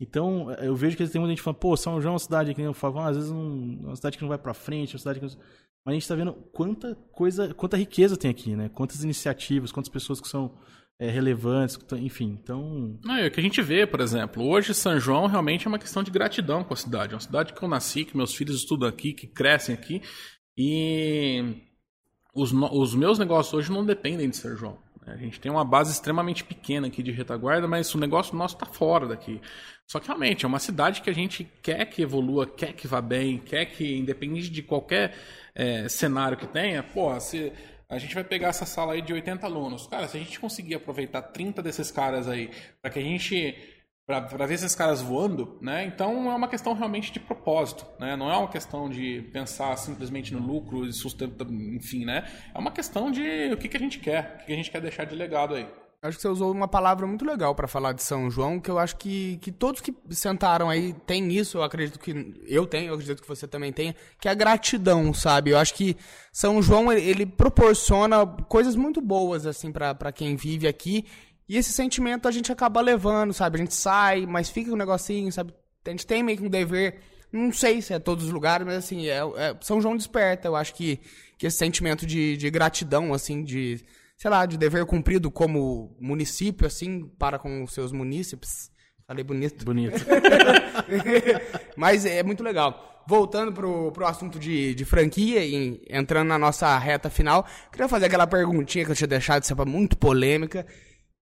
Então, eu vejo que tem muita gente falando, pô, São João é uma cidade que nem falo, às vezes não, é uma cidade que não vai pra frente, é uma cidade que não... Mas a gente tá vendo quanta coisa, quanta riqueza tem aqui, né? Quantas iniciativas, quantas pessoas que são é, relevantes, enfim, então... Não, é o que a gente vê, por exemplo, hoje São João realmente é uma questão de gratidão com a cidade. É uma cidade que eu nasci, que meus filhos estudam aqui, que crescem aqui. E os, os meus negócios hoje não dependem de São João. A gente tem uma base extremamente pequena aqui de retaguarda, mas o negócio nosso está fora daqui. Só que realmente é uma cidade que a gente quer que evolua, quer que vá bem, quer que, independente de qualquer eh, cenário que tenha, pô, se a gente vai pegar essa sala aí de 80 alunos. Cara, se a gente conseguir aproveitar 30 desses caras aí, para que a gente. Para ver esses caras voando, né? Então é uma questão realmente de propósito, né? Não é uma questão de pensar simplesmente no lucro e sustento, enfim, né? É uma questão de o que, que a gente quer, o que, a gente quer deixar de legado aí. Acho que você usou uma palavra muito legal pra falar de São João, que eu acho que, que todos que sentaram aí têm isso, eu acredito que eu tenho, eu acredito que você também tenha, que é a gratidão, sabe? Eu acho que São João, ele, proporciona coisas muito boas, assim, pra quem vive aqui, e esse sentimento a gente acaba levando, sabe? A gente sai, mas fica um negocinho, sabe? A gente tem meio que um dever, não sei se é todos os lugares, mas assim, é, é- São João desperta, eu acho que, que esse sentimento de, de gratidão, assim, de sei lá, de dever cumprido como município, assim, para com os seus munícipes. Falei bonito. Bonito. Mas é muito legal. Voltando pro, pro assunto de, de franquia e entrando na nossa reta final, queria fazer aquela perguntinha que eu tinha deixado, sempre muito polêmica.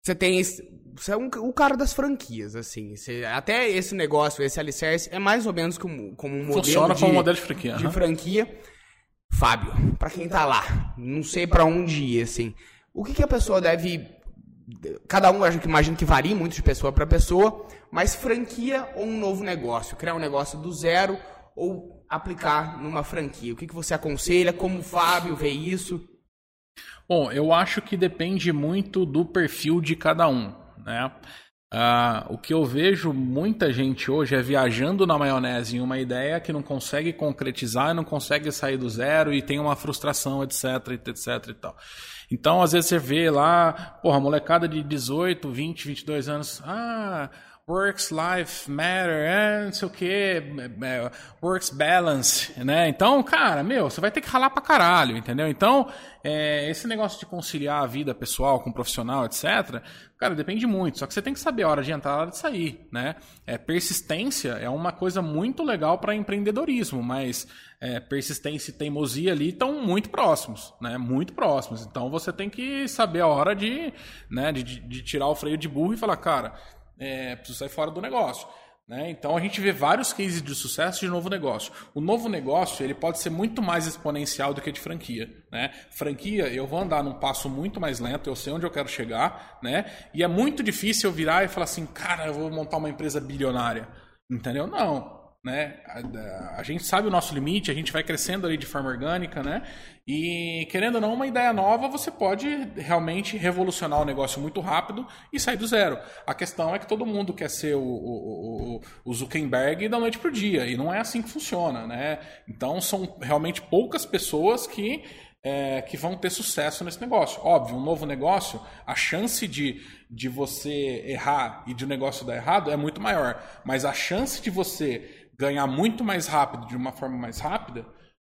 Você tem esse, você é um, o cara das franquias, assim. Você- até esse negócio, esse alicerce, é mais ou menos como, como um modelo Funciona de, como modelo de franquia. de aham. franquia. Fábio, pra quem tá lá, não sei pra onde ir, assim. O que, que a pessoa deve. Cada um, acho que imagino que varia muito de pessoa pra pessoa, mas franquia ou um novo negócio? Criar um negócio do zero ou aplicar numa franquia? O que, que você aconselha? Como o Fábio vê isso? Bom, eu acho que depende muito do perfil de cada um, né? Ah, o que eu vejo muita gente hoje é viajando na maionese em uma ideia que não consegue concretizar, não consegue sair do zero e tem uma frustração, etc, etc e tal. Então, às vezes você vê lá, porra, molecada de 18, 20, 22 anos, ah, works life matter, é, não sei o que, works balance, né? Então, cara, meu, você vai ter que ralar pra caralho, entendeu? Então, é, esse negócio de conciliar a vida pessoal com profissional, etc., cara, depende muito. Só que você tem que saber a hora de entrar e a hora de sair, né? É, persistência é uma coisa muito legal para empreendedorismo, mas é, persistência e teimosia ali estão muito próximos, né? Muito próximos. Então, você tem que saber a hora de, né, de- de tirar o freio de burro e falar, cara, é, preciso sair fora do negócio. Né? Então a gente vê vários cases de sucesso de novo negócio. O novo negócio ele pode ser muito mais exponencial do que de franquia. Né? Franquia, eu vou andar num passo muito mais lento, eu sei onde eu quero chegar, né? e é muito difícil eu virar e falar assim, cara, eu vou montar uma empresa bilionária. Entendeu? Não né? A, a, gente sabe o nosso limite, a gente vai crescendo ali de forma orgânica, né? E querendo ou não, uma ideia nova, você pode realmente revolucionar o negócio muito rápido e sair do zero. A questão é que todo mundo quer ser o, o, o, Zuckerberg da noite pro dia, e não é assim que funciona, né? Então são realmente poucas pessoas que é, que vão ter sucesso nesse negócio. Óbvio, um novo negócio, a chance de, de você errar e de o negócio dar errado é muito maior. Mas a chance de você ganhar muito mais rápido, de uma forma mais rápida,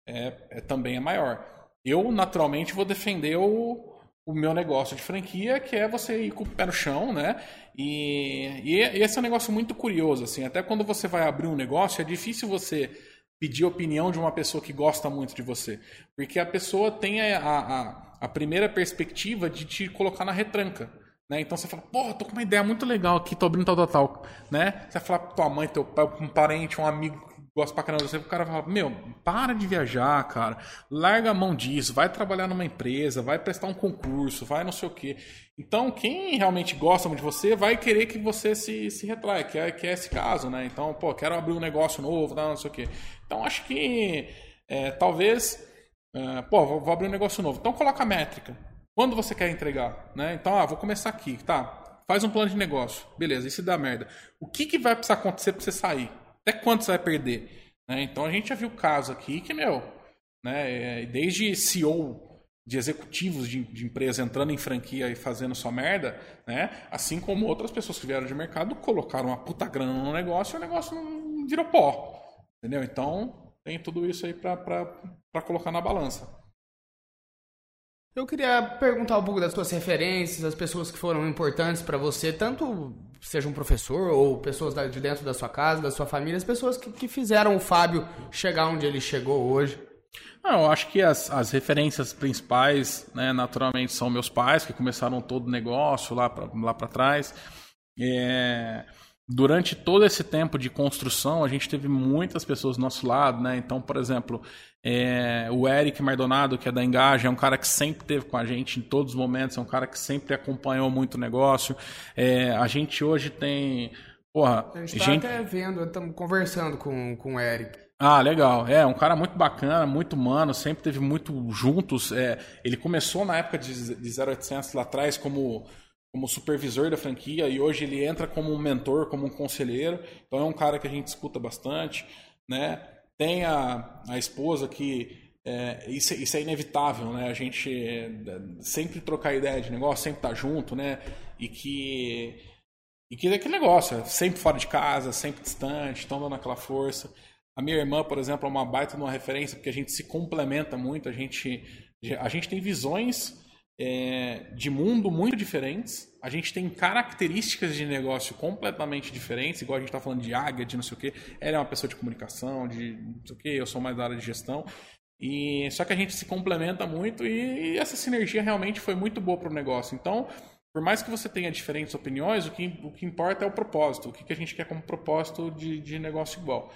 é, é também é maior. Eu, naturalmente, vou defender o, o meu negócio de franquia, que é você ir com o pé no chão, né? E, e, esse é um negócio muito curioso, assim. Até quando você vai abrir um negócio, é difícil você pedir opinião de uma pessoa que gosta muito de você. Porque a pessoa tem a, a, a primeira perspectiva de te colocar na retranca. Né? Então você fala, pô, tô com uma ideia muito legal aqui, tô abrindo tal, tal, tal. Né? Você vai falar pra tua mãe, teu pai, um parente, um amigo que gosta pra caramba de você, o cara fala, meu, para de viajar, cara. Larga a mão disso, vai trabalhar numa empresa, vai prestar um concurso, vai não sei o quê. Então, quem realmente gosta de você vai querer que você se, se retraia, que é, que é esse caso, né? Então, pô, quero abrir um negócio novo, não, não sei o quê. Então, acho que é, talvez, é, pô, vou, vou abrir um negócio novo. Então, coloca a métrica. Quando você quer entregar? Né? Então, ah, vou começar aqui, tá? Faz um plano de negócio. Beleza, e se dá merda? O que, que vai precisar acontecer para você sair? Até quanto você vai perder? Né? Então, a gente já viu caso aqui que, meu, né, é, desde CEO de executivos de, de empresa entrando em franquia e fazendo sua merda, né? Assim como outras pessoas que vieram de mercado colocaram uma puta grana no negócio e o negócio não virou pó. Entendeu? Então, tem tudo isso aí para colocar na balança. Eu queria perguntar um pouco das suas referências, as pessoas que foram importantes para você, tanto seja um professor ou pessoas de dentro da sua casa, da sua família, as pessoas que, que fizeram o Fábio chegar onde ele chegou hoje. Não, eu acho que as, as referências principais, né, naturalmente, são meus pais, que começaram todo o negócio lá para lá trás. É, durante todo esse tempo de construção, a gente teve muitas pessoas do nosso lado, né? Então, por exemplo, é, o Eric Mardonado, que é da Engaja, é um cara que sempre esteve com a gente em todos os momentos, é um cara que sempre acompanhou muito o negócio. É, a gente hoje tem. Porra, a gente tá gente... até vendo, estamos conversando com, com o Eric. Ah, legal. É, um cara muito bacana, muito humano, sempre teve muito juntos. É, ele começou na época de, de 0800 lá atrás como como supervisor da franquia e hoje ele entra como um mentor, como um conselheiro. Então é um cara que a gente escuta bastante, né? Tem a, a esposa que é, isso, isso, é inevitável, né? A gente é, sempre trocar ideia de negócio, sempre estar tá junto, né? E que e que é aquele negócio, é sempre fora de casa, sempre distante, estão dando aquela força. A minha irmã, por exemplo, é uma baita de uma referência porque a gente se complementa muito, a gente a gente tem visões é, de mundo muito diferentes. A gente tem características de negócio completamente diferentes, igual a gente está falando de águia, de não sei o quê. Ela é uma pessoa de comunicação, de não sei o quê, eu sou mais da área de gestão. E só que a gente se complementa muito e, e essa sinergia realmente foi muito boa para o negócio. Então, por mais que você tenha diferentes opiniões, o que, o que importa é o propósito. O que, que a gente quer como propósito de, de negócio igual.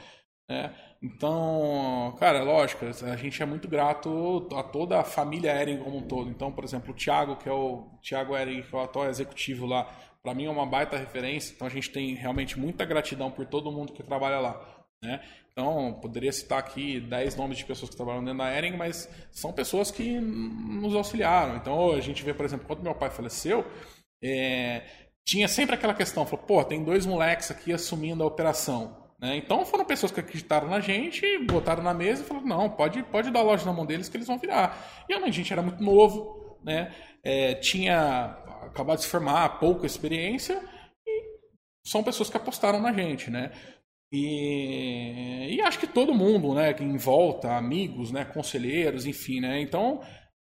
Né? Então, cara, lógico, a gente é muito grato a toda a família Ering como um todo. Então, por exemplo, o Thiago, que é o Thiago Ering, que é o atual executivo lá, para mim é uma baita referência. Então, a gente tem realmente muita gratidão por todo mundo que trabalha lá. Né? Então, poderia citar aqui 10 nomes de pessoas que trabalham dentro da Ering, mas são pessoas que nos auxiliaram. Então, a gente vê, por exemplo, quando meu pai faleceu, é, tinha sempre aquela questão, falou, pô, tem dois moleques aqui assumindo a operação. Né? Então foram pessoas que acreditaram na gente, botaram na mesa e falaram: não, pode, pode dar loja na mão deles que eles vão virar. E a gente era muito novo, né? É, tinha acabado de se formar, pouca experiência, e são pessoas que apostaram na gente, né? E, e acho que todo mundo, né, em volta, amigos, né, conselheiros, enfim, né? Então,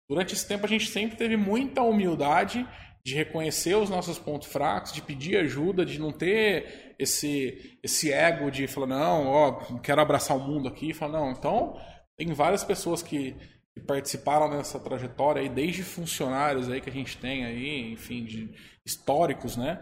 durante esse tempo a gente sempre teve muita humildade de reconhecer os nossos pontos fracos, de pedir ajuda, de não ter esse, esse ego de falar, não, ó, quero abraçar o mundo aqui. Falar, não, então tem várias pessoas que, que, participaram nessa trajetória aí, desde funcionários aí que a gente tem aí, enfim, de históricos, né?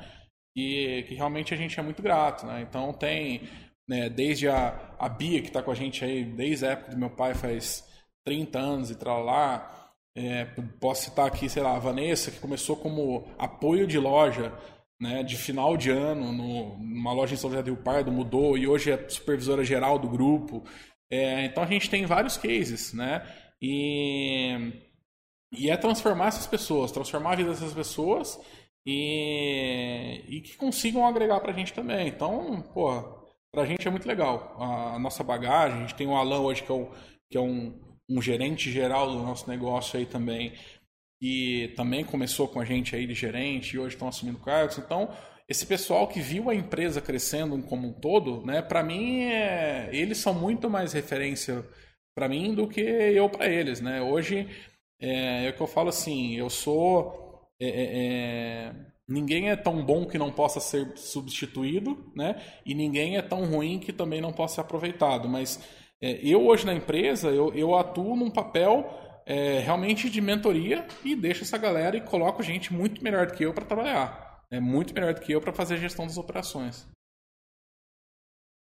que, que realmente a gente é muito grato, né? Então tem né, desde a, a Bia, que está com a gente aí desde a época do meu pai, faz 30 anos e tal lá. É, posso citar aqui, sei lá, a Vanessa, que começou como apoio de loja né, de final de ano no, numa loja em São José do Rio Pardo, mudou e hoje é supervisora geral do grupo. É, então a gente tem vários cases, né? E, e é transformar essas pessoas, transformar a vida dessas pessoas e, e que consigam agregar pra gente também. Então, pô, pra gente é muito legal a, a nossa bagagem. A gente tem o Alan hoje que é, o, que é um, um gerente geral do nosso negócio aí também, que também começou com a gente aí de gerente e hoje estão assumindo cargos. Então, esse pessoal que viu a empresa crescendo como um todo, né, para mim, é, eles são muito mais referência para mim do que eu para eles, né? Hoje é, é que eu falo assim, eu sou é, é, é, ninguém é tão bom que não possa ser substituído, né? E ninguém é tão ruim que também não possa ser aproveitado. Mas é, eu hoje na empresa eu, eu atuo num papel é, realmente de mentoria e deixo essa galera e coloco gente muito melhor do que eu para trabalhar. É muito melhor do que eu para fazer a gestão das operações.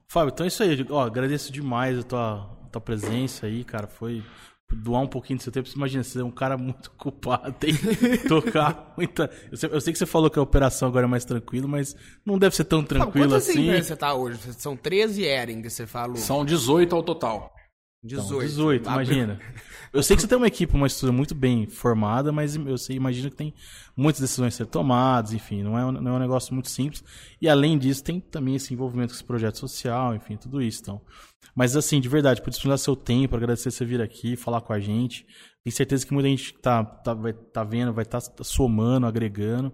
Fábio, então é isso aí. Ó, agradeço demais a tua, a tua presença aí, cara. Foi doar um pouquinho do seu tempo. Você imagina, você é um cara muito culpado, tem que tocar muita. Eu sei, eu sei, que você falou que a operação agora é mais tranquilo, mas não deve ser tão tranquilo Quantas assim. empresas você tá hoje? São 13 Ering, você falou. São 18 ao total. 18. Então, 18, imagina. Eu sei que você tem uma equipe, uma estrutura muito bem formada, mas eu sei, imagino que tem muitas decisões a ser tomadas, enfim, não é, um, não é um negócio muito simples. E além disso, tem também esse envolvimento com esse projeto social, enfim, tudo isso. Então. Mas assim, de verdade, por disponibilizar seu tempo, agradecer você vir aqui, falar com a gente. Tenho certeza que muita gente tá, tá, vai, tá vendo, vai estar tá somando, agregando.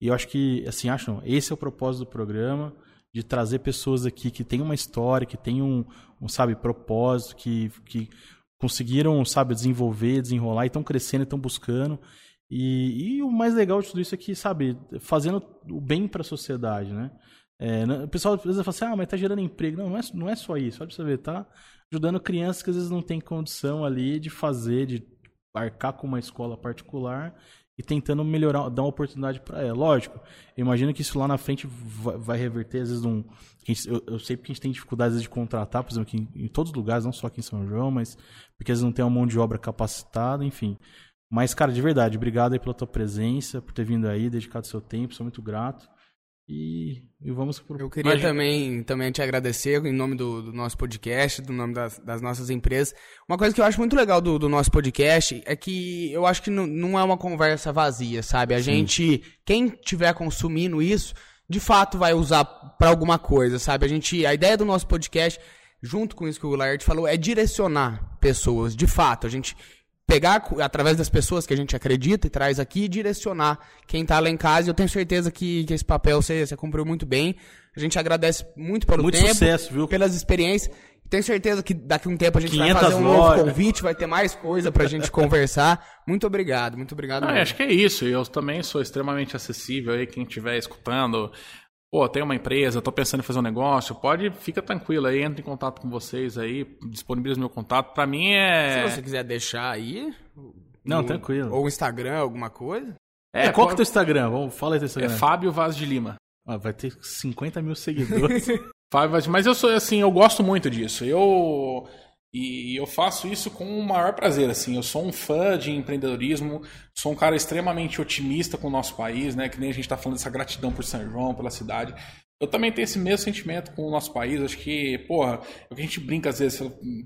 E eu acho que, assim, acham, esse é o propósito do programa de trazer pessoas aqui que têm uma história, que têm um, um sabe, propósito, que, que conseguiram, sabe, desenvolver, desenrolar e estão crescendo, estão buscando. E, e, o mais legal de tudo isso é que, sabe, fazendo o bem para a sociedade, né? É, o pessoal às vezes fala assim, ah, mas tá gerando emprego. Não, não é, não é só isso. Olha pra você ver, tá ajudando crianças que às vezes não têm condição ali de fazer, de arcar com uma escola particular e tentando melhorar, dar uma oportunidade para ela. Lógico, eu imagino que isso lá na frente vai, vai reverter, às vezes, um. Eu, eu, sei porque a gente tem dificuldades de contratar, por exemplo, em, em, todos os lugares, não só aqui em São João, mas porque às vezes não tem uma mão de obra capacitada, enfim. Mas, cara, de verdade, obrigado aí pela tua presença, por ter vindo aí, dedicado seu tempo, sou muito grato. E, e vamos pro... Eu queria também, também te agradecer em nome do, do nosso podcast, do nome das, das, nossas empresas. Uma coisa que eu acho muito legal do, do nosso podcast é que eu acho que não, não é uma conversa vazia, sabe? A Sim. gente, quem tiver consumindo isso, de fato vai usar para alguma coisa, sabe? A gente, a ideia do nosso podcast, junto com isso que o Laerte falou, é direcionar pessoas. De fato, a gente pegar através das pessoas que a gente acredita e traz aqui e direcionar quem está lá em casa. E eu tenho certeza que, que esse papel você, você cumpriu muito bem. A gente agradece muito pelo muito tempo, sucesso, viu? pelas experiências. Tenho certeza que daqui a um tempo a gente vai fazer um novo convite, vai ter mais coisa pra gente conversar. Muito obrigado, muito obrigado. Ah, acho que é isso. Eu também sou extremamente acessível aí, quem estiver escutando pô, tem uma empresa, estou pensando em fazer um negócio, pode, fica tranquilo aí, entra em contato com vocês aí, disponibiliza meu contato. Para mim é. Se você quiser deixar aí. Não, tranquilo. Ou Instagram, alguma coisa. É, é qual que é o teu Instagram? Vamos, fala aí teu Instagram. É Fábio Vaz de Lima. Ah, vai ter 50 mil seguidores. Fábio Vaz, mas eu sou assim, eu gosto muito disso. Eu e eu faço isso com o maior prazer, assim. Eu sou um fã de empreendedorismo, sou um cara extremamente otimista com o nosso país, né? Que nem a gente está falando dessa gratidão por São João, pela cidade. Eu também tenho esse mesmo sentimento com o nosso país. Acho que, porra, é o que a gente brinca às vezes.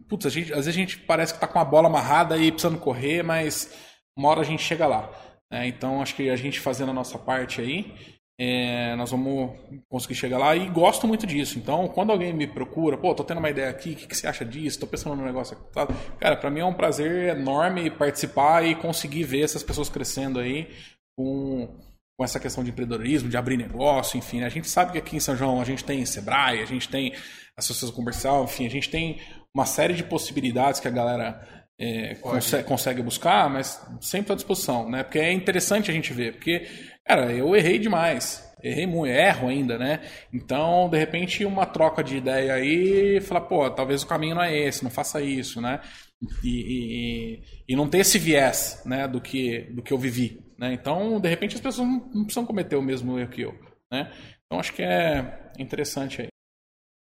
Putz, a gente, às vezes a gente parece que tá com a bola amarrada e precisando correr, mas uma hora a gente chega lá. Né? Então acho que a gente fazendo a nossa parte aí, é, nós vamos conseguir chegar lá e gosto muito disso. Então, quando alguém me procura, pô, tô tendo uma ideia aqui, o que, que você acha disso? Tô pensando num negócio aqui. Cara, para mim é um prazer enorme participar e conseguir ver essas pessoas crescendo aí com, com essa questão de empreendedorismo, de abrir negócio, enfim. Né? A gente sabe que aqui em São João a gente tem Sebrae, a gente tem associação comercial, enfim, a gente tem uma série de possibilidades que a galera é, consegue, consegue, buscar, mas sempre à disposição, né? Porque é interessante a gente ver, porque Cara, eu errei demais. Errei muito, erro ainda, né? Então, de repente, uma troca de ideia aí, falar, pô, talvez o caminho não é esse, não faça isso, né? E, e, e não ter esse viés, né, do que, do que eu vivi, né? Então, de repente, as pessoas não, não precisam cometer o mesmo erro que eu, né? Então acho que é interessante aí.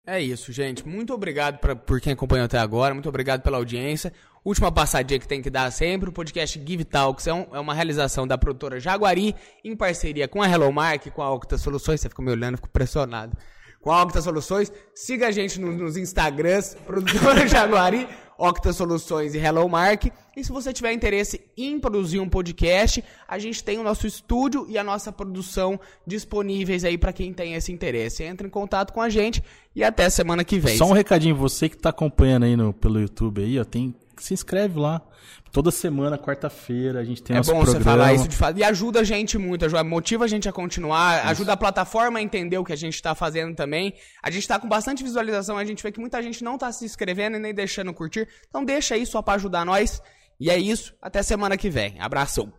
É isso, gente. Muito obrigado pra, por quem acompanhou até agora. Muito obrigado pela audiência. Última passadinha que tem que dar sempre. O podcast Give Talks é, um, é uma realização da produtora Jaguari em parceria com a Hello Mark, com a Octa Soluções. Você fica me olhando, fico pressionado. Com a Octa Soluções. Siga a gente no, nos Instagrams, produtora Jaguari, Octa Soluções e Hello Mark. E se você tiver interesse em produzir um podcast, a gente tem o nosso estúdio e a nossa produção disponíveis aí para quem tem esse interesse. Entre em contato com a gente e até semana que vem. Só um recadinho, você que tá acompanhando aí no, pelo YouTube aí, ó, tem se inscreve lá. Toda semana, quarta-feira, a gente tem É nosso bom programa. você falar isso de fato. E ajuda a gente muito, ajuda, motiva a gente a continuar, ajuda a plataforma a entender o que a gente tá fazendo também. A gente tá com bastante visualização, a gente vê que muita gente não tá se inscrevendo e nem deixando curtir. Então deixa aí só pra ajudar nós. E é isso, até semana que vem. Abração.